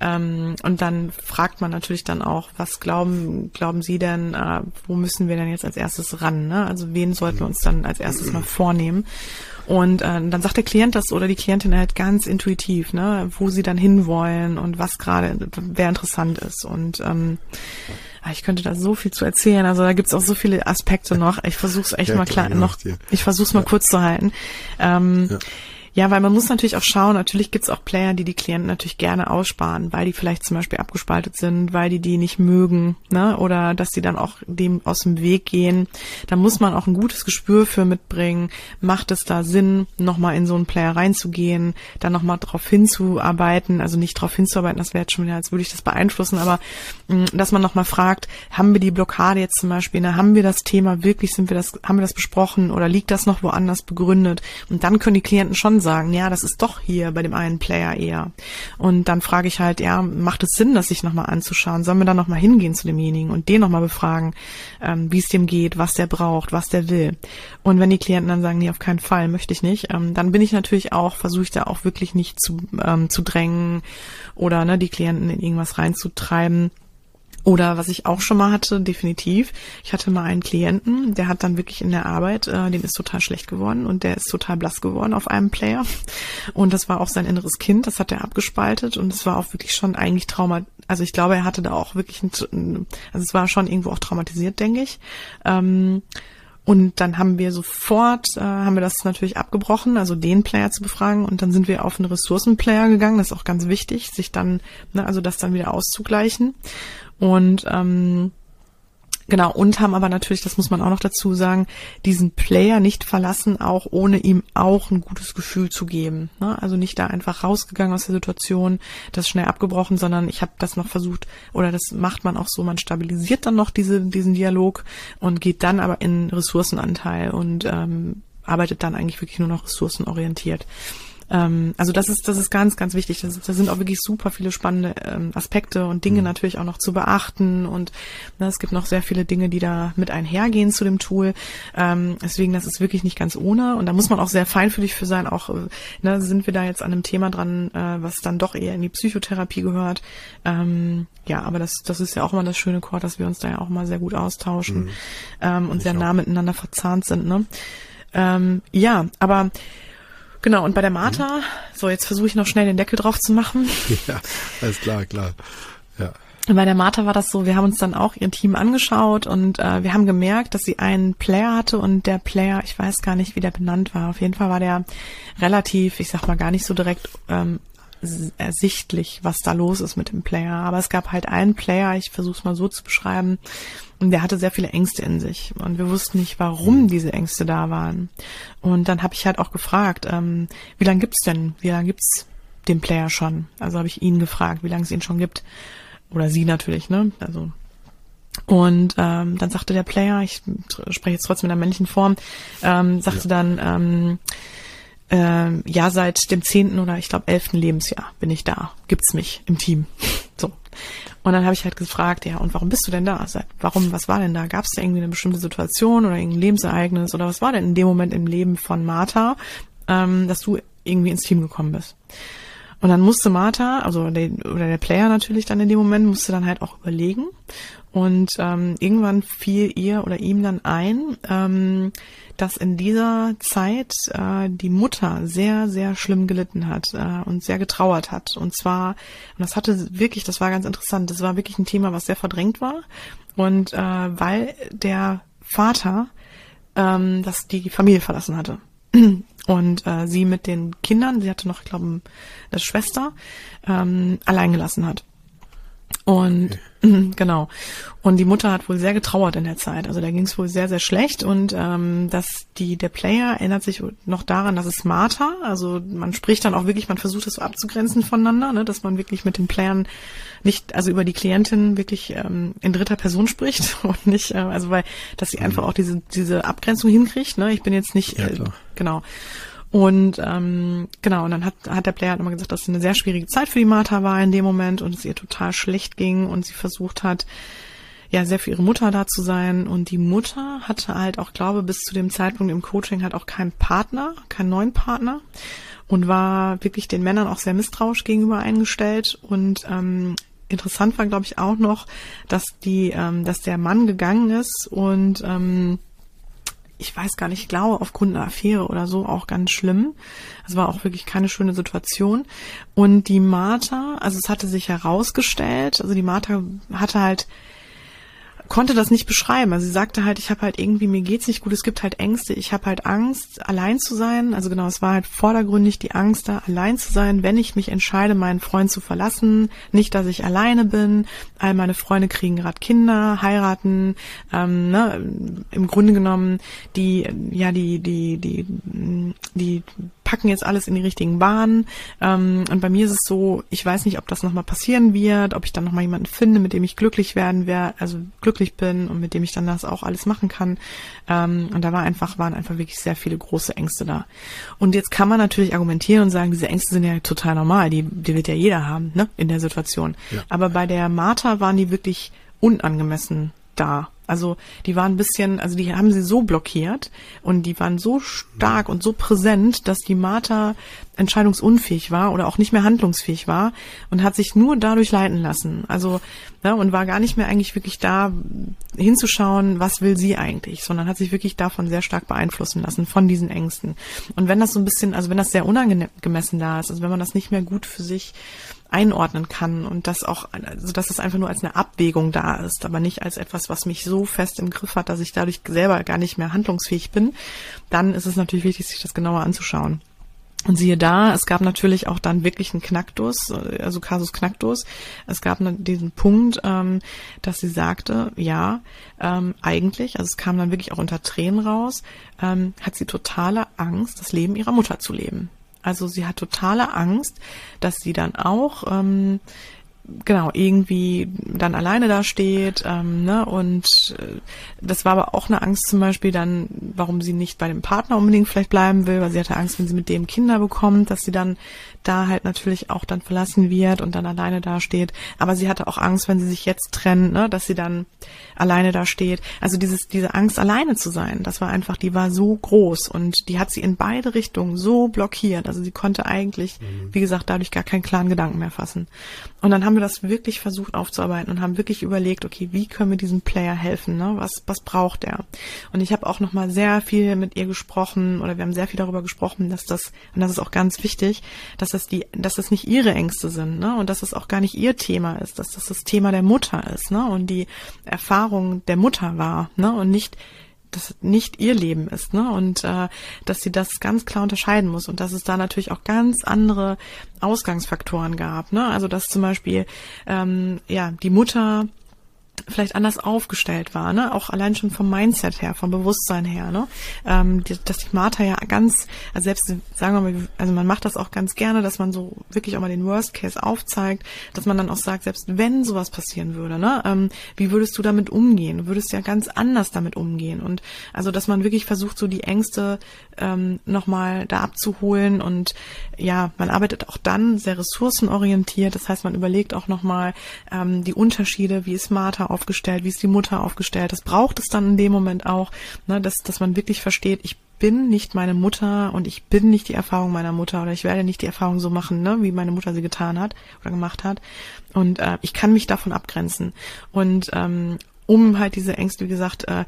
A: Ähm, und dann fragt man natürlich dann auch, was glauben, glauben Sie denn, äh, wo müssen wir denn jetzt als erstes ran? Ne? Also wen sollten wir uns dann als erstes mal vornehmen? Und äh, dann sagt der Klient das oder die Klientin halt ganz intuitiv, ne, wo sie dann hinwollen und was gerade, wer interessant ist. Und ähm, ich könnte da so viel zu erzählen. Also da gibt's auch so viele Aspekte noch. Ich versuche es echt
B: Ja,
A: mal
B: klar,
A: klar noch. Ich versuche es mal kurz zu halten. Ähm,
B: Ja.
A: weil man muss natürlich auch schauen, natürlich gibt's auch Player, die die Klienten natürlich gerne aussparen, weil die vielleicht zum Beispiel abgespaltet sind, weil die die nicht mögen, ne, oder dass die dann auch dem aus dem Weg gehen. Da muss man auch ein gutes Gespür für mitbringen. Macht es da Sinn, nochmal in so einen Player reinzugehen, dann nochmal drauf hinzuarbeiten, also nicht drauf hinzuarbeiten, das wäre jetzt schon wieder, als würde ich das beeinflussen, aber mh, dass man nochmal fragt, haben wir die Blockade jetzt zum Beispiel, ne, haben wir das Thema wirklich, sind wir das, haben wir das besprochen oder liegt das noch woanders begründet? Und dann können die Klienten schon sagen, ja, das ist doch hier bei dem einen Player eher. Und dann frage ich halt, ja, macht es Sinn, das sich nochmal anzuschauen? Sollen wir dann nochmal hingehen zu demjenigen und den nochmal befragen, ähm, wie es dem geht, was der braucht, was der will? Und wenn die Klienten dann sagen, nee, auf keinen Fall, möchte ich nicht, ähm, dann bin ich natürlich auch, versuche ich da auch wirklich nicht zu, ähm, zu drängen oder ne, die Klienten in irgendwas reinzutreiben. Oder was ich auch schon mal hatte, definitiv. Ich hatte mal einen Klienten, der hat dann wirklich in der Arbeit, äh, dem ist total schlecht geworden und der ist total blass geworden auf einem Player. Und das war auch sein inneres Kind, das hat er abgespaltet und es war auch wirklich schon eigentlich Trauma. Also ich glaube, er hatte da auch wirklich, ein, also es war schon irgendwo auch traumatisiert, denke ich. Ähm, und dann haben wir sofort, äh, haben wir das natürlich abgebrochen, also den Player zu befragen. Und dann sind wir auf einen Ressourcenplayer gegangen. Das ist auch ganz wichtig, sich dann, ne, also das dann wieder auszugleichen. Und ähm, Genau, und haben aber natürlich, das muss man auch noch dazu sagen, diesen Player nicht verlassen, auch ohne ihm auch ein gutes Gefühl zu geben. Ne? Also nicht da einfach rausgegangen aus der Situation, das schnell abgebrochen, sondern ich habe das noch versucht, oder das macht man auch so, man stabilisiert dann noch diese, diesen Dialog und geht dann aber in Ressourcenanteil und ähm, arbeitet dann eigentlich wirklich nur noch ressourcenorientiert. Ähm, also das ist, das ist ganz, ganz wichtig. Das, das sind auch wirklich super viele spannende ähm, Aspekte und Dinge mhm. natürlich auch noch zu beachten. Und ne, es gibt noch sehr viele Dinge, die da mit einhergehen zu dem Tool. Ähm, deswegen, das ist wirklich nicht ganz ohne. Und da muss man auch sehr feinfühlig für sein. Auch äh, ne, sind wir da jetzt an einem Thema dran, äh, was dann doch eher in die Psychotherapie gehört. Ähm, ja, aber das, das ist ja auch immer das schöne Chord, dass wir uns da ja auch mal sehr gut austauschen mhm. ähm, und sehr nah miteinander verzahnt sind. Ne? Ähm, ja, aber Genau, und bei der Martha, mhm. so jetzt versuche ich noch schnell den Deckel drauf zu machen. [laughs]
B: Ja, alles klar, klar. Ja.
A: Bei der Martha war das so, wir haben uns dann auch ihr Team angeschaut und äh, wir haben gemerkt, dass sie einen Player hatte und der Player, ich weiß gar nicht, wie der benannt war. Auf jeden Fall war der relativ, ich sag mal gar nicht so direkt ähm, ersichtlich, was da los ist mit dem Player. Aber es gab halt einen Player, ich versuche es mal so zu beschreiben, und der hatte sehr viele Ängste in sich. Und wir wussten nicht, warum diese Ängste da waren. Und dann habe ich halt auch gefragt, ähm, wie lange gibt's denn, wie lange gibt's den Player schon? Also habe ich ihn gefragt, wie lange es ihn schon gibt. Oder sie natürlich, ne? Also und ähm, dann sagte der Player, ich spreche jetzt trotzdem in der männlichen Form, ähm, sagte ja. dann, ähm, ähm, ja, seit dem zehnten oder ich glaube elften Lebensjahr bin ich da. Gibt's mich im Team. [laughs] So. Und dann habe ich halt gefragt, ja, und warum bist du denn da? Warum, was war denn da? Gab es da irgendwie eine bestimmte Situation oder irgendein Lebensereignis oder was war denn in dem Moment im Leben von Martha, ähm, dass du irgendwie ins Team gekommen bist? Und dann musste Martha, also der, oder der Player natürlich dann in dem Moment, musste dann halt auch überlegen. Und ähm, irgendwann fiel ihr oder ihm dann ein, ähm, dass in dieser Zeit äh, die Mutter sehr, sehr schlimm gelitten hat äh, und sehr getrauert hat. Und zwar, und das hatte wirklich, das war ganz interessant, das war wirklich ein Thema, was sehr verdrängt war. Und äh, weil der Vater ähm, dass die Familie verlassen hatte. Und äh, sie mit den Kindern, sie hatte noch, ich glaube, eine Schwester, ähm, allein gelassen hat. Und okay. [laughs] genau. Und die Mutter hat wohl sehr getrauert in der Zeit. Also da ging es wohl sehr, sehr schlecht. Und ähm, dass die, der Player erinnert sich noch daran, dass es Martha, also man spricht dann auch wirklich, man versucht es so abzugrenzen voneinander, ne, dass man wirklich mit den Playern nicht, also über die Klientin wirklich ähm, in dritter Person spricht [laughs] und nicht, äh, also weil, dass sie mhm. einfach auch diese, diese Abgrenzung hinkriegt. Ne? Ich bin jetzt nicht, ja, äh, genau. Und ähm, genau, und dann hat, hat der Player halt immer gesagt, dass es eine sehr schwierige Zeit für die Martha war in dem Moment und es ihr total schlecht ging und sie versucht hat, ja, sehr für ihre Mutter da zu sein. Und die Mutter hatte halt auch, glaube bis zu dem Zeitpunkt im Coaching halt auch keinen Partner, keinen neuen Partner und war wirklich den Männern auch sehr misstrauisch gegenüber eingestellt. Und ähm, interessant war, glaube ich, auch noch, dass die, ähm, dass der Mann gegangen ist und ähm, ich weiß gar nicht, ich glaube, aufgrund einer Affäre oder so auch ganz schlimm. Es war auch wirklich keine schöne Situation. Und die Martha, also es hatte sich herausgestellt, also die Martha hatte halt konnte das nicht beschreiben. Also sie sagte halt, ich habe halt irgendwie, mir geht's nicht gut, es gibt halt Ängste, ich habe halt Angst, allein zu sein. Also genau, es war halt vordergründig die Angst da, allein zu sein, wenn ich mich entscheide, meinen Freund zu verlassen. Nicht, dass ich alleine bin. All meine Freunde kriegen gerade Kinder, heiraten. Ähm, ne, Im Grunde genommen, die, ja, die, die, die, die packen jetzt alles in die richtigen Bahnen. Ähm, und bei mir ist es so, ich weiß nicht, ob das nochmal passieren wird, ob ich dann nochmal jemanden finde, mit dem ich glücklich werden werde, also glücklich bin und mit dem ich dann das auch alles machen kann. Ähm, und da war einfach, waren einfach wirklich sehr viele große Ängste da. Und jetzt kann man natürlich argumentieren und sagen, diese Ängste sind ja total normal, die, die wird ja jeder haben, ne, in der Situation. Ja. Aber bei der Martha waren die wirklich unangemessen da. Also die waren ein bisschen, also die haben sie so blockiert und die waren so stark und so präsent, dass die Martha entscheidungsunfähig war oder auch nicht mehr handlungsfähig war und hat sich nur dadurch leiten lassen. Also ja, und war gar nicht mehr eigentlich wirklich da hinzuschauen, was will sie eigentlich, sondern hat sich wirklich davon sehr stark beeinflussen lassen von diesen Ängsten. Und wenn das so ein bisschen, also wenn das sehr unangemessen da ist, also wenn man das nicht mehr gut für sich einordnen kann und das auch, also dass es einfach nur als eine Abwägung da ist, aber nicht als etwas, was mich so fest im Griff hat, dass ich dadurch selber gar nicht mehr handlungsfähig bin, dann ist es natürlich wichtig, sich das genauer anzuschauen. Und siehe da, es gab natürlich auch dann wirklich einen Knacktus, also Kasus Knacktus. Es gab diesen Punkt, ähm, dass sie sagte, ja, ähm, eigentlich, also es kam dann wirklich auch unter Tränen raus, ähm, hat sie totale Angst, das Leben ihrer Mutter zu leben. Also sie hat totale Angst, dass sie dann auch ähm, genau irgendwie dann alleine da steht ähm, ne? und äh, das war aber auch eine Angst zum Beispiel dann warum sie nicht bei dem Partner unbedingt vielleicht bleiben will weil sie hatte Angst wenn sie mit dem Kinder bekommt dass sie dann da halt natürlich auch dann verlassen wird und dann alleine dasteht. Aber sie hatte auch Angst, wenn sie sich jetzt trennt, ne, dass sie dann alleine da steht. Also dieses, diese Angst, alleine zu sein, das war einfach, die war so groß und die hat sie in beide Richtungen so blockiert. Also sie konnte eigentlich, mhm. wie gesagt, dadurch gar keinen klaren Gedanken mehr fassen. Und dann haben wir das wirklich versucht aufzuarbeiten und haben wirklich überlegt, okay, wie können wir diesem Player helfen? Ne? Was, was braucht er? Und ich habe auch nochmal sehr viel mit ihr gesprochen oder wir haben sehr viel darüber gesprochen, dass das, und das ist auch ganz wichtig, dass das die, dass das nicht ihre Ängste sind, ne? Und dass es auch gar nicht ihr Thema ist, dass das das Thema der Mutter ist, ne? Und die Erfahrung der Mutter war, ne? Und nicht das nicht ihr Leben ist, ne? Und äh, dass sie das ganz klar unterscheiden muss und dass es da natürlich auch ganz andere Ausgangsfaktoren gab, ne? Also dass zum Beispiel ähm, ja die Mutter vielleicht anders aufgestellt war, ne? Auch allein schon vom Mindset her, vom Bewusstsein her, ne? Ähm, dass die Martha ja ganz, also selbst sagen wir mal, also man macht das auch ganz gerne, dass man so wirklich auch mal den Worst Case aufzeigt, dass man dann auch sagt, selbst wenn sowas passieren würde, ne? Ähm, wie würdest du damit umgehen? Du würdest ja ganz anders damit umgehen und also, dass man wirklich versucht, so die Ängste ähm, nochmal da abzuholen und ja, man arbeitet auch dann sehr ressourcenorientiert, das heißt, man überlegt auch nochmal ähm, die Unterschiede, wie ist Martha aufgestellt, wie ist die Mutter aufgestellt. Das braucht es dann in dem Moment auch, ne, dass, dass man wirklich versteht, ich bin nicht meine Mutter und ich bin nicht die Erfahrung meiner Mutter oder ich werde nicht die Erfahrung so machen, ne, wie meine Mutter sie getan hat oder gemacht hat. Und äh, ich kann mich davon abgrenzen. Und ähm, um halt diese Ängste, wie gesagt, äh,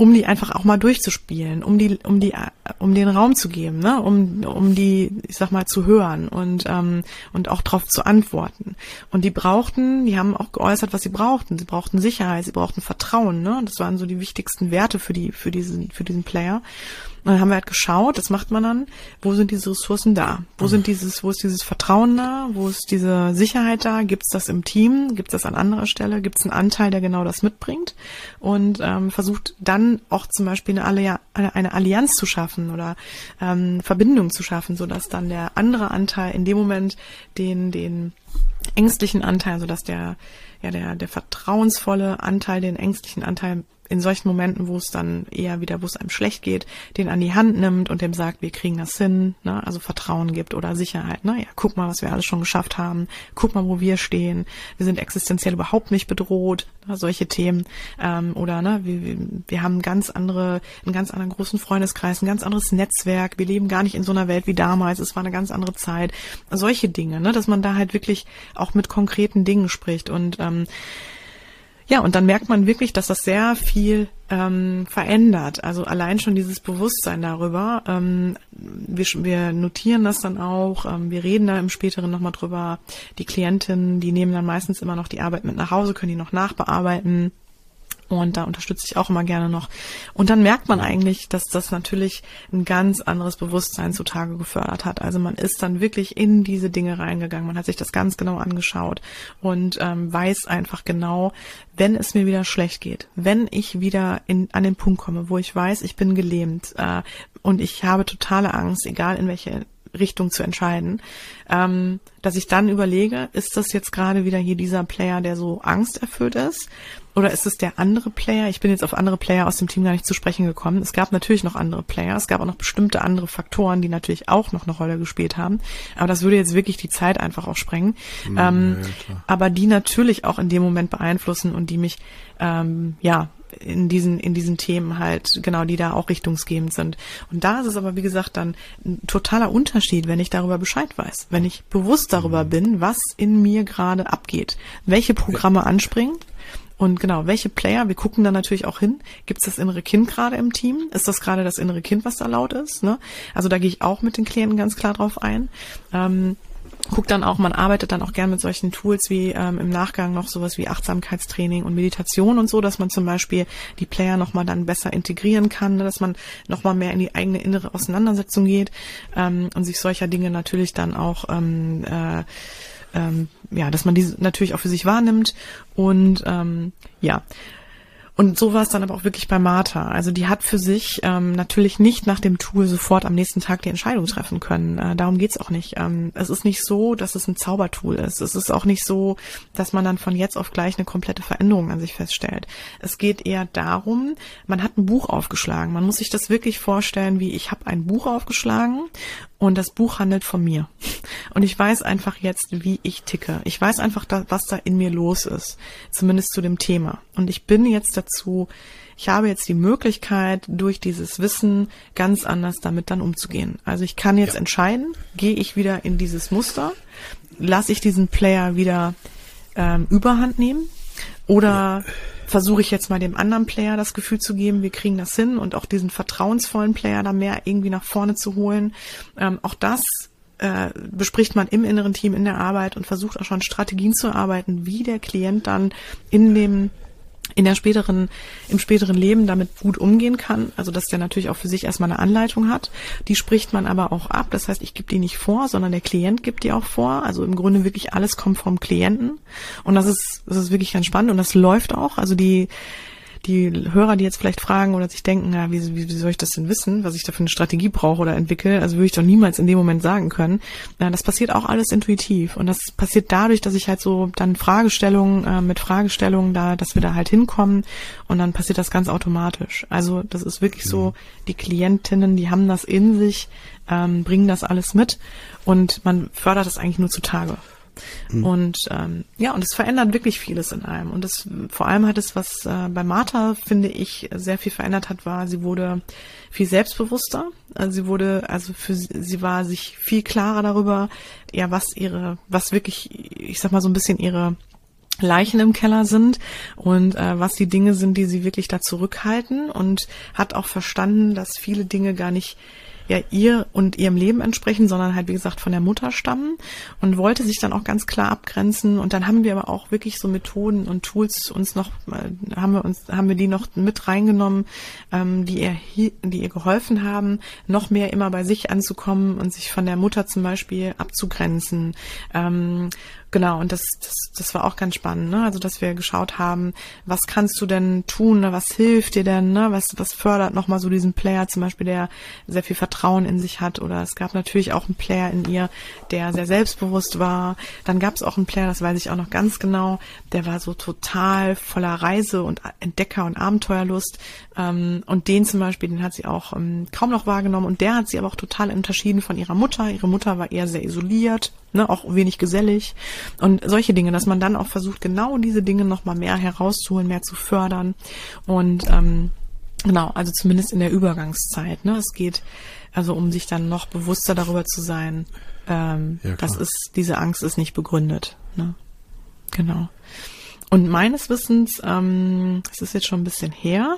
A: um die einfach auch mal durchzuspielen, um die, um die, um den Raum zu geben, ne, um, um die, ich sag mal, zu hören und ähm, und auch darauf zu antworten. Und die brauchten, die haben auch geäußert, was sie brauchten. Sie brauchten Sicherheit, sie brauchten Vertrauen, ne. Das waren so die wichtigsten Werte für die, für diesen, für diesen Player. Und dann haben wir halt geschaut, das macht man dann, wo sind diese Ressourcen da? Wo sind dieses, wo ist dieses Vertrauen da? Wo ist diese Sicherheit da? Gibt es das im Team? Gibt es das an anderer Stelle? Gibt es einen Anteil, der genau das mitbringt? Und ähm, versucht dann auch zum Beispiel eine, Allianz, eine Allianz zu schaffen oder ähm, Verbindung zu schaffen, sodass dann der andere Anteil in dem Moment den, den ängstlichen Anteil, sodass der, ja, der, der vertrauensvolle Anteil den ängstlichen Anteil in solchen Momenten, wo es dann eher wieder, wo es einem schlecht geht, den an die Hand nimmt und dem sagt, wir kriegen das hin, ne? also Vertrauen gibt oder Sicherheit. Ne? Guck mal, was wir alles schon geschafft haben. Guck mal, wo wir stehen. Wir sind existenziell überhaupt nicht bedroht. Ne? Solche Themen. Ähm, oder ne, wir, wir, wir haben ganz andere, einen ganz anderen großen Freundeskreis, ein ganz anderes Netzwerk. Wir leben gar nicht in so einer Welt wie damals. Es war eine ganz andere Zeit. Solche Dinge, ne? dass man da halt wirklich auch mit konkreten Dingen spricht und ähm, ja, und dann merkt man wirklich, dass das sehr viel ähm, verändert. Also allein schon dieses Bewusstsein darüber. Ähm, wir, wir notieren das dann auch. Ähm, wir reden da im späteren nochmal drüber. Die Klientinnen, die nehmen dann meistens immer noch die Arbeit mit nach Hause, können die noch nachbearbeiten. Und da unterstütze ich auch immer gerne noch. Und dann merkt man eigentlich, dass das natürlich ein ganz anderes Bewusstsein zutage gefördert hat. Also man ist dann wirklich in diese Dinge reingegangen. Man hat sich das ganz genau angeschaut und ähm, weiß einfach genau, wenn es mir wieder schlecht geht, wenn ich wieder in, an den Punkt komme, wo ich weiß, ich bin gelähmt äh, und ich habe totale Angst, egal in welche Richtung zu entscheiden, ähm, dass ich dann überlege, ist das jetzt gerade wieder hier dieser Player, der so angsterfüllt ist? Oder ist es der andere Player? Ich bin jetzt auf andere Player aus dem Team gar nicht zu sprechen gekommen. Es gab natürlich noch andere Player. Es gab auch noch bestimmte andere Faktoren, die natürlich auch noch eine Rolle gespielt haben. Aber das würde jetzt wirklich die Zeit einfach auch sprengen. Mhm, ähm, ja, aber die natürlich auch in dem Moment beeinflussen und die mich, ähm, ja, in diesen, in diesen Themen halt, genau, die da auch richtungsgebend sind. Und da ist es aber, wie gesagt, dann ein totaler Unterschied, wenn ich darüber Bescheid weiß, wenn ich bewusst darüber mhm. bin, was in mir gerade abgeht, welche Programme anspringen, und genau, welche Player, wir gucken dann natürlich auch hin, gibt es das innere Kind gerade im Team? Ist das gerade das innere Kind, was da laut ist? Ne? Also da gehe ich auch mit den Klienten ganz klar drauf ein. Ähm, guckt dann auch, man arbeitet dann auch gern mit solchen Tools wie ähm, im Nachgang noch sowas wie Achtsamkeitstraining und Meditation und so, dass man zum Beispiel die Player nochmal dann besser integrieren kann, ne, dass man nochmal mehr in die eigene innere Auseinandersetzung geht ähm, und sich solcher Dinge natürlich dann auch ähm, äh, ähm, ja, dass man diese natürlich auch für sich wahrnimmt und ähm, ja, und so war es dann aber auch wirklich bei Martha. Also die hat für sich ähm, natürlich nicht nach dem Tool sofort am nächsten Tag die Entscheidung treffen können. Äh, darum geht's auch nicht. Ähm, es ist nicht so, dass es ein Zaubertool ist. Es ist auch nicht so, dass man dann von jetzt auf gleich eine komplette Veränderung an sich feststellt. Es geht eher darum, man hat ein Buch aufgeschlagen. Man muss sich das wirklich vorstellen, wie ich habe ein Buch aufgeschlagen und das Buch handelt von mir. Und ich weiß einfach jetzt, wie ich ticke. Ich weiß einfach, da, was da in mir los ist. Zumindest zu dem Thema. Und ich bin jetzt dazu, ich habe jetzt die Möglichkeit, durch dieses Wissen ganz anders damit dann umzugehen. Also ich kann jetzt ja. entscheiden, gehe ich wieder in dieses Muster, lasse ich diesen Player wieder ähm, überhand nehmen oder ja versuche ich jetzt mal dem anderen Player das Gefühl zu geben, wir kriegen das hin und auch diesen vertrauensvollen Player da mehr irgendwie nach vorne zu holen. Ähm, auch das äh, bespricht man im inneren Team in der Arbeit und versucht auch schon Strategien zu arbeiten, wie der Klient dann in dem in der späteren, im späteren Leben damit gut umgehen kann. Also dass der natürlich auch für sich erstmal eine Anleitung hat. Die spricht man aber auch ab. Das heißt, ich gebe die nicht vor, sondern der Klient gibt die auch vor. Also im Grunde wirklich alles kommt vom Klienten. Und das ist, das ist wirklich ganz spannend und das läuft auch. Also die, die Hörer, die jetzt vielleicht fragen oder sich denken, ja, wie, wie, wie soll ich das denn wissen, was ich da für eine Strategie brauche oder entwickle, also würde ich doch niemals in dem Moment sagen können. Ja, das passiert auch alles intuitiv und das passiert dadurch, dass ich halt so dann Fragestellungen äh, mit Fragestellungen da, dass wir da halt hinkommen und dann passiert das ganz automatisch. Also das ist wirklich so, mhm. die Klientinnen, die haben das in sich, ähm, bringen das alles mit und man fördert das eigentlich nur zutage. Mhm. Und ähm, ja, und es verändert wirklich vieles in einem. Und das vor allem hat es, was äh, bei Martha, finde ich, sehr viel verändert hat, war, sie wurde viel selbstbewusster. Also sie wurde, also für sie, sie war sich viel klarer darüber, ja, was ihre, was wirklich, ich sag mal so ein bisschen ihre Leichen im Keller sind und äh, was die Dinge sind, die sie wirklich da zurückhalten und hat auch verstanden, dass viele Dinge gar nicht ja ihr und ihrem Leben entsprechen, sondern halt wie gesagt von der Mutter stammen und wollte sich dann auch ganz klar abgrenzen und dann haben wir aber auch wirklich so Methoden und Tools uns noch haben wir uns haben wir die noch mit reingenommen, ähm, die ihr die ihr geholfen haben, noch mehr immer bei sich anzukommen und sich von der Mutter zum Beispiel abzugrenzen. Ähm, Genau, und das, das, das war auch ganz spannend, ne? Also, dass wir geschaut haben, was kannst du denn tun, ne? was hilft dir denn, ne? Was, was fördert nochmal so diesen Player, zum Beispiel, der sehr viel Vertrauen in sich hat. Oder es gab natürlich auch einen Player in ihr, der sehr selbstbewusst war. Dann gab es auch einen Player, das weiß ich auch noch ganz genau, der war so total voller Reise und Entdecker und Abenteuerlust. Ähm, und den zum Beispiel, den hat sie auch ähm, kaum noch wahrgenommen. Und der hat sie aber auch total unterschieden von ihrer Mutter. Ihre Mutter war eher sehr isoliert, ne? auch wenig gesellig. Und solche Dinge, dass man dann auch versucht, genau diese Dinge nochmal mehr herauszuholen, mehr zu fördern. Und ähm, genau, also zumindest in der Übergangszeit. Ne? Es geht also um sich dann noch bewusster darüber zu sein, ähm, ja, dass es, diese Angst ist nicht begründet. Ne? Genau. Und meines Wissens, ähm, es ist jetzt schon ein bisschen her,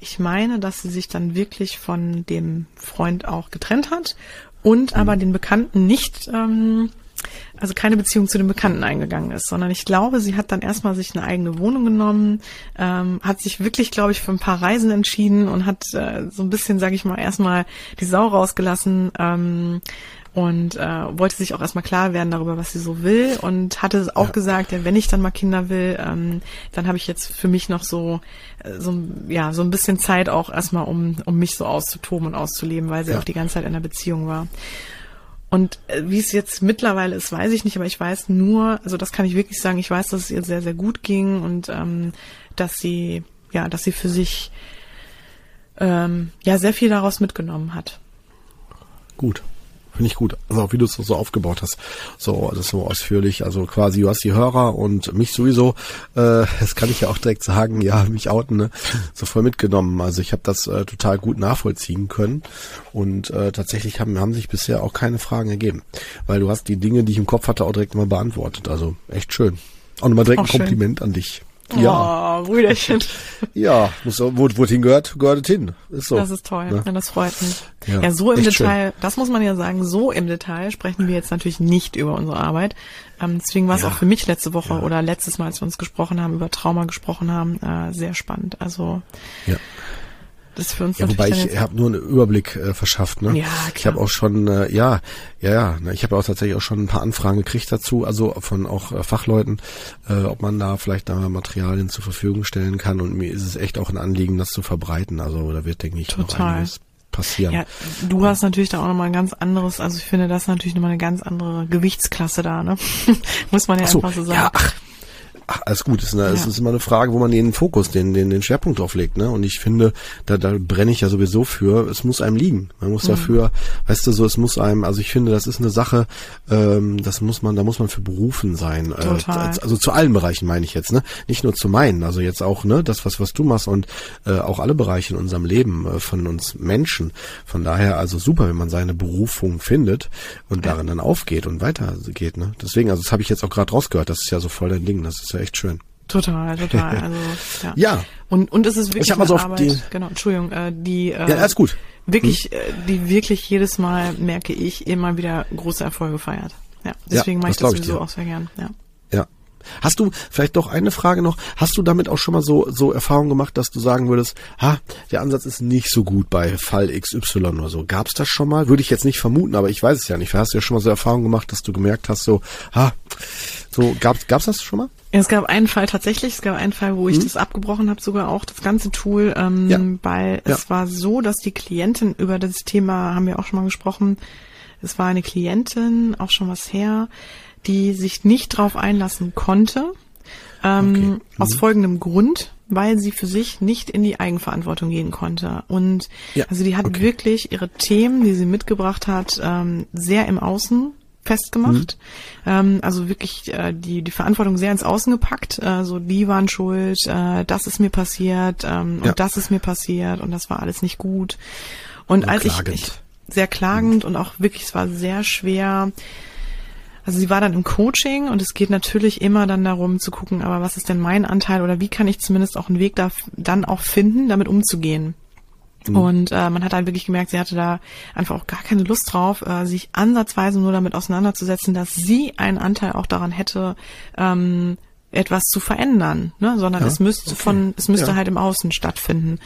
A: ich meine, dass sie sich dann wirklich von dem Freund auch getrennt hat und mhm. aber den Bekannten nicht ähm, also keine Beziehung zu den Bekannten eingegangen ist, sondern ich glaube, sie hat dann erstmal sich eine eigene Wohnung genommen, ähm, hat sich wirklich, glaube ich, für ein paar Reisen entschieden und hat äh, so ein bisschen, sage ich mal, erstmal die Sau rausgelassen ähm, und äh, wollte sich auch erstmal klar werden darüber, was sie so will und hatte auch ja. gesagt, ja, wenn ich dann mal Kinder will, ähm, dann habe ich jetzt für mich noch so äh, so ja so ein bisschen Zeit auch erstmal, um um mich so auszutoben und auszuleben, weil sie ja. auch die ganze Zeit in einer Beziehung war. Und äh, wie es jetzt mittlerweile ist, weiß ich nicht, aber ich weiß nur, also das kann ich wirklich sagen, ich weiß, dass es ihr sehr, sehr gut ging und ähm, dass sie, ja, dass sie für sich ähm, ja sehr viel daraus mitgenommen hat.
B: Gut. Finde ich gut. Also auch wie du es so aufgebaut hast. So, das so ausführlich. Also quasi, du hast die Hörer und mich sowieso, äh, das kann ich ja auch direkt sagen, ja, mich outen, ne? So voll mitgenommen. Also ich habe das äh, total gut nachvollziehen können. Und äh, tatsächlich haben, haben sich bisher auch keine Fragen ergeben. Weil du hast die Dinge, die ich im Kopf hatte, auch direkt mal beantwortet. Also echt schön. Auch nochmal direkt auch ein Kompliment schön. an dich. Ja.
A: Oh, Brüderchen. [laughs]
B: Ja, muss, wo, wo es hingehört, gehört es hin. Ist so.
A: Das ist toll.
B: Ne?
A: Ja, das freut mich.
B: Ja,
A: Ja, so im Detail, das muss man ja sagen, so im Detail sprechen wir jetzt natürlich nicht über unsere Arbeit. Ähm, deswegen war es
B: Ja.
A: auch für mich letzte Woche
B: Ja.
A: oder letztes Mal, als wir uns gesprochen haben, über Trauma gesprochen haben, äh, sehr spannend. Also
B: Ja.
A: Das ist für uns
B: Ja, wobei ich habe nur einen Überblick äh, verschafft. Ne?
A: Ja,
B: Ich
A: klar.
B: habe auch schon, äh, ja, ja, ja, ne, ich habe auch tatsächlich auch schon ein paar Anfragen gekriegt dazu, also von auch äh, Fachleuten, äh, ob man da vielleicht da Materialien zur Verfügung stellen kann. Und mir ist es echt auch ein Anliegen, das zu verbreiten. Also da wird, denke ich, noch
A: Total.
B: einiges passieren.
A: ja, du hast natürlich da auch nochmal ein ganz anderes, also ich finde das natürlich nochmal eine ganz andere Gewichtsklasse da, ne? [laughs] muss man ja
B: so,
A: einfach so sagen.
B: ja, ach, ach, alles gut. Es ist, eine,
A: Ja.
B: ist immer eine Frage, wo man den Fokus, den, den, den Schwerpunkt drauf legt. Ne? Und ich finde, da, da brenne ich ja sowieso für, es muss einem liegen. Man
A: Mhm.
B: muss dafür, weißt du, so, es muss einem, also ich finde, das ist eine Sache, ähm, das muss man, da muss man für berufen sein. Äh,
A: Total.
B: also zu allen Bereichen meine ich jetzt, ne? Nicht nur zu meinen, also jetzt auch, ne, das, was, was du machst und äh, auch alle Bereiche in unserem Leben äh, von uns Menschen. Von daher also super, wenn man seine Berufung findet und darin dann aufgeht und weitergeht, ne? Deswegen, also das habe ich jetzt auch gerade rausgehört, das ist ja so voll dein Ding, das ist ja echt schön.
A: Total, total. [laughs] Also ja.
B: Ja.
A: Und und es ist wirklich
B: Ich hab mal so
A: Arbeit,
B: die-
A: genau, Entschuldigung, äh, die äh,
B: Ja, alles gut.
A: wirklich, äh, die wirklich jedes Mal merke ich immer wieder große Erfolge feiert. Ja, deswegen mache
B: das
A: ich das
B: ich
A: sowieso
B: dir.
A: auch sehr gern. Ja.
B: Ja. Hast du vielleicht doch eine Frage noch? Hast du damit auch schon mal so so Erfahrung gemacht, dass du sagen würdest, ha, der Ansatz ist nicht so gut bei Fall XY oder so? Gab's das schon mal? Würde ich jetzt nicht vermuten, aber ich weiß es ja nicht. Hast du ja schon mal so Erfahrung gemacht, dass du gemerkt hast, so, ha, so gab's gab's das schon mal?
A: Es gab einen Fall tatsächlich, es gab einen Fall, wo ich das abgebrochen habe, sogar auch das ganze Tool, ähm,
B: Mhm. Ja.
A: weil
B: Ja.
A: es war so, dass die Klientin über das Thema haben wir auch schon mal gesprochen. Es war eine Klientin, auch schon was her, die sich nicht drauf einlassen konnte. Ähm,
B: Okay. Mhm.
A: Aus folgendem Grund, weil sie für sich nicht in die Eigenverantwortung gehen konnte. Und
B: Ja,
A: also die hat
B: okay.
A: wirklich ihre Themen, die sie mitgebracht hat, ähm, sehr im Außen festgemacht.
B: Mhm.
A: Ähm, also wirklich äh, die, die Verantwortung sehr ins Außen gepackt. Äh, so, die waren schuld, äh, das ist mir passiert ähm,
B: Ja.
A: und das ist mir passiert und das war alles nicht gut. Und
B: Also
A: als ich,
B: klagend.
A: ich sehr klagend und auch wirklich, es war sehr schwer. Also sie war dann im Coaching und es geht natürlich immer dann darum zu gucken, aber was ist denn mein Anteil oder wie kann ich zumindest auch einen Weg da dann auch finden, damit umzugehen. Und äh, man hat halt wirklich gemerkt, sie hatte da einfach auch gar keine Lust drauf, äh, sich ansatzweise nur damit auseinanderzusetzen, dass sie einen Anteil auch daran hätte, ähm, etwas zu verändern, ne? sondern
B: Ja,
A: es müsste
B: okay.
A: von, es müsste
B: Ja.
A: halt im Außen stattfinden.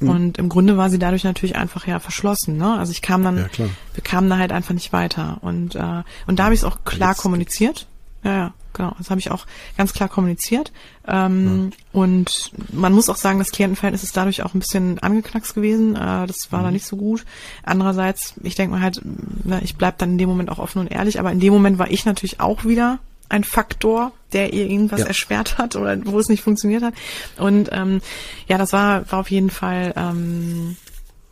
A: Und im Grunde war sie dadurch natürlich einfach ja verschlossen. Ne? Also ich kam dann,
B: Ja, klar.
A: wir kamen da halt einfach nicht weiter. Und äh, und da habe ich es auch klar
B: Jetzt-
A: kommuniziert. Ja, ja, genau. Das habe ich auch ganz klar kommuniziert. Ähm, Und man muss auch sagen, das Klientenverhältnis ist dadurch auch ein bisschen angeknackst gewesen. Äh, das war da nicht so gut. Andererseits, ich denke mal halt, ne, ich bleib dann in dem Moment auch offen und ehrlich, aber in dem Moment war ich natürlich auch wieder ein Faktor, der ihr irgendwas
B: Ja.
A: erschwert hat oder wo es nicht funktioniert hat. Und ähm, ja, das war, war auf jeden Fall ähm,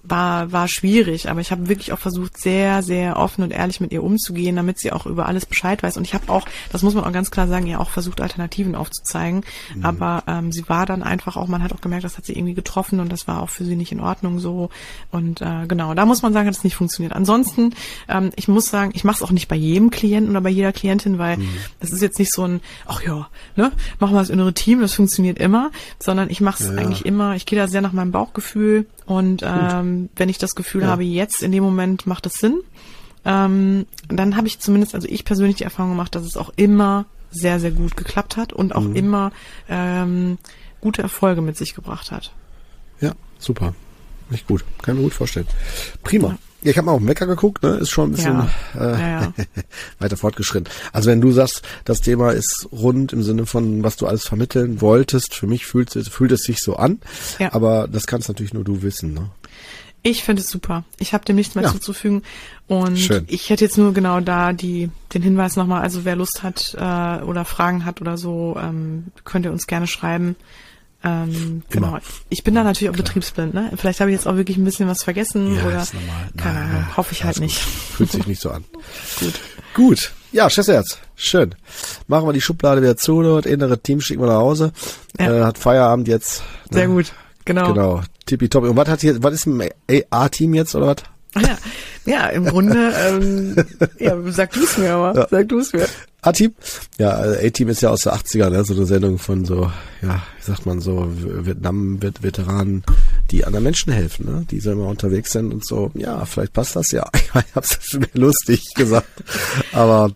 A: war, war schwierig, aber ich habe wirklich auch versucht, sehr, sehr offen und ehrlich mit ihr umzugehen, damit sie auch über alles Bescheid weiß. Und ich habe auch, das muss man auch ganz klar sagen, ihr auch versucht, Alternativen aufzuzeigen. Aber ähm, sie war dann einfach auch, man hat auch gemerkt, das hat sie irgendwie getroffen und das war auch für sie nicht in Ordnung so. Und äh, genau, da muss man sagen, hat es nicht funktioniert. Ansonsten, ähm, ich muss sagen, ich mache es auch nicht bei jedem Klienten oder bei jeder Klientin, weil es ist jetzt nicht so ein, ach ja, ne, machen wir das innere Team, das funktioniert immer, sondern ich mache es
B: ja.
A: eigentlich immer, ich gehe da sehr nach meinem Bauchgefühl und ähm, wenn ich das Gefühl
B: Ja.
A: habe, jetzt in dem Moment macht es Sinn, ähm, dann habe ich zumindest, also ich persönlich die Erfahrung gemacht, dass es auch immer sehr, sehr gut geklappt hat und auch
B: Mhm.
A: immer ähm, gute Erfolge mit sich gebracht hat.
B: Ja, super. Echt gut. Kann mir gut vorstellen. Prima. Ja, ich habe mal auf den Wecker geguckt, ne? Ist schon ein bisschen
A: Ja.
B: Äh,
A: Ja, [laughs]
B: weiter fortgeschritten. Also wenn du sagst, das Thema ist rund im Sinne von, was du alles vermitteln wolltest, für mich fühlt, es- fühlt es sich so an. Aber das kannst natürlich nur du wissen, ne?
A: Ich finde es super. Ich habe dem nichts mehr zuzufügen. Und
B: Schön.
A: ich hätte jetzt nur genau da die den Hinweis nochmal, also wer Lust hat äh, oder Fragen hat oder so, ähm, könnt ihr uns gerne schreiben. Ähm,
B: Immer.
A: genau. Ich bin da natürlich auch betriebsblind, ne? Vielleicht habe ich jetzt auch wirklich ein bisschen was vergessen oder
B: ist normal.
A: keine Ahnung, hoffe ich halt
B: alles
A: nicht.
B: gut. Fühlt sich nicht so an. [laughs]
A: Gut.
B: Gut. Ja, Schwesterherz. Schön. Machen wir die Schublade wieder zu, dort innere Team schicken wir nach Hause.
A: Ja.
B: Äh, hat Feierabend jetzt. ne?
A: Sehr gut. Genau.
B: Genau. Tippitoppi. Und was hat hier, was ist im A-Team jetzt oder was?
A: Ja, ja, im Grunde, ähm, [laughs] ja, sag du es mir aber.
B: Ja.
A: Sag du es mir.
B: A-Team? Ja, also A-Team ist ja aus der 80er, ne? so eine Sendung von so, ja, wie sagt man so, Vietnam-Veteranen, die anderen Menschen helfen, ne? die so immer unterwegs sind und so, ja, vielleicht passt das ja. [laughs] Ich hab's schon lustig gesagt, aber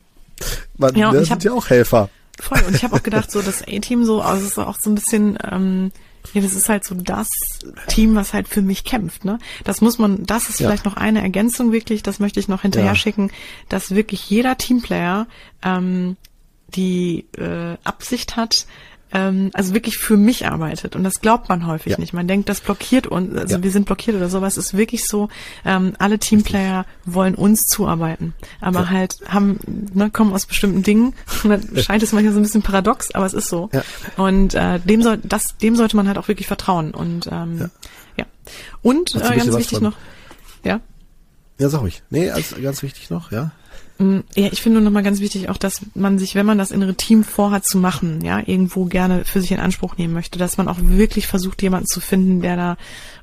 B: man, ja, das sind ja auch Helfer.
A: Voll, und ich habe auch gedacht, so das A-Team so, also es ist auch so ein bisschen, ähm, ja, das ist halt so das Team, was halt für mich kämpft, ne? Das muss man, das ist ja. vielleicht noch eine Ergänzung wirklich, das möchte ich noch hinterher ja. schicken, dass wirklich jeder Teamplayer ähm, die äh, Absicht hat, ähm, also wirklich für mich arbeitet. Und das glaubt man häufig ja. nicht. Man denkt, das blockiert uns, also ja. wir sind blockiert oder sowas. Es ist wirklich so, ähm, alle Teamplayer Richtig. wollen uns zuarbeiten. Aber ja. halt haben, ne, kommen aus bestimmten Dingen. [laughs] Und dann scheint es manchmal so ein bisschen paradox, aber es ist so. Und äh, dem soll, das, dem sollte man halt auch wirklich vertrauen. Und ähm, ja. Und äh, ganz wichtig noch. Ja.
B: Ja, sag ich. Nee, als, ganz wichtig noch, ja.
A: Mm, ja, ich finde nur nochmal ganz wichtig auch, dass man sich, wenn man das innere Team vorhat zu machen, ja, irgendwo gerne für sich in Anspruch nehmen möchte, dass man auch wirklich versucht, jemanden zu finden, der da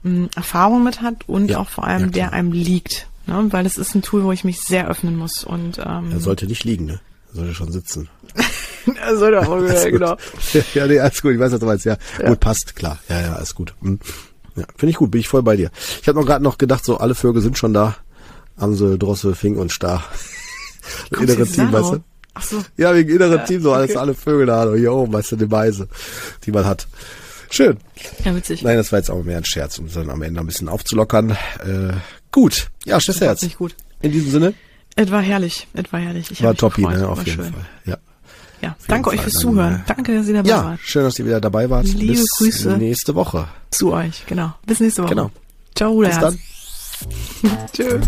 A: ähm, Erfahrung mit hat und ja, auch vor allem, ja, der einem liegt. Ne? Weil es ist ein Tool, wo ich mich sehr öffnen muss. Und ähm,
B: er sollte nicht liegen, ne? Er sollte schon sitzen. [laughs]
A: er sollte auch, [laughs] ja, genau. [laughs]
B: ja, nee, alles gut, ich weiß, was du meinst, ja. ja. Gut, passt, klar. Ja, ja, alles gut. Hm. Ja, finde ich gut, bin ich voll bei dir. Ich habe noch gerade noch gedacht, so alle Vögel sind schon da. Amsel, Drossel, Fing und Star innere Team, weißt du? Ach so. Ja, wegen inneren ja, Team, so alles, okay. alle Vögel da, hier oben, weißt du, die Meise, die man hat. Schön.
A: Ja, witzig.
B: Nein, das war jetzt auch mehr ein Scherz, um es dann am Ende ein bisschen aufzulockern. Äh, gut. Ja, Schwesterherz.
A: Nicht gut.
B: In diesem Sinne.
A: Es war herrlich. Es war herrlich.
B: Ich war toppi, ne, auf jeden schön. Fall. Ja.
A: Ja, danke euch fürs Zuhören. Danke, dass ihr dabei
B: ja,
A: wart.
B: schön, dass ihr wieder dabei wart.
A: Liebe
B: Bis
A: Grüße.
B: nächste Woche.
A: Zu euch, genau. Bis nächste Woche.
B: Genau.
A: Ciao,
B: Bis dann. [laughs]
A: Tschüss.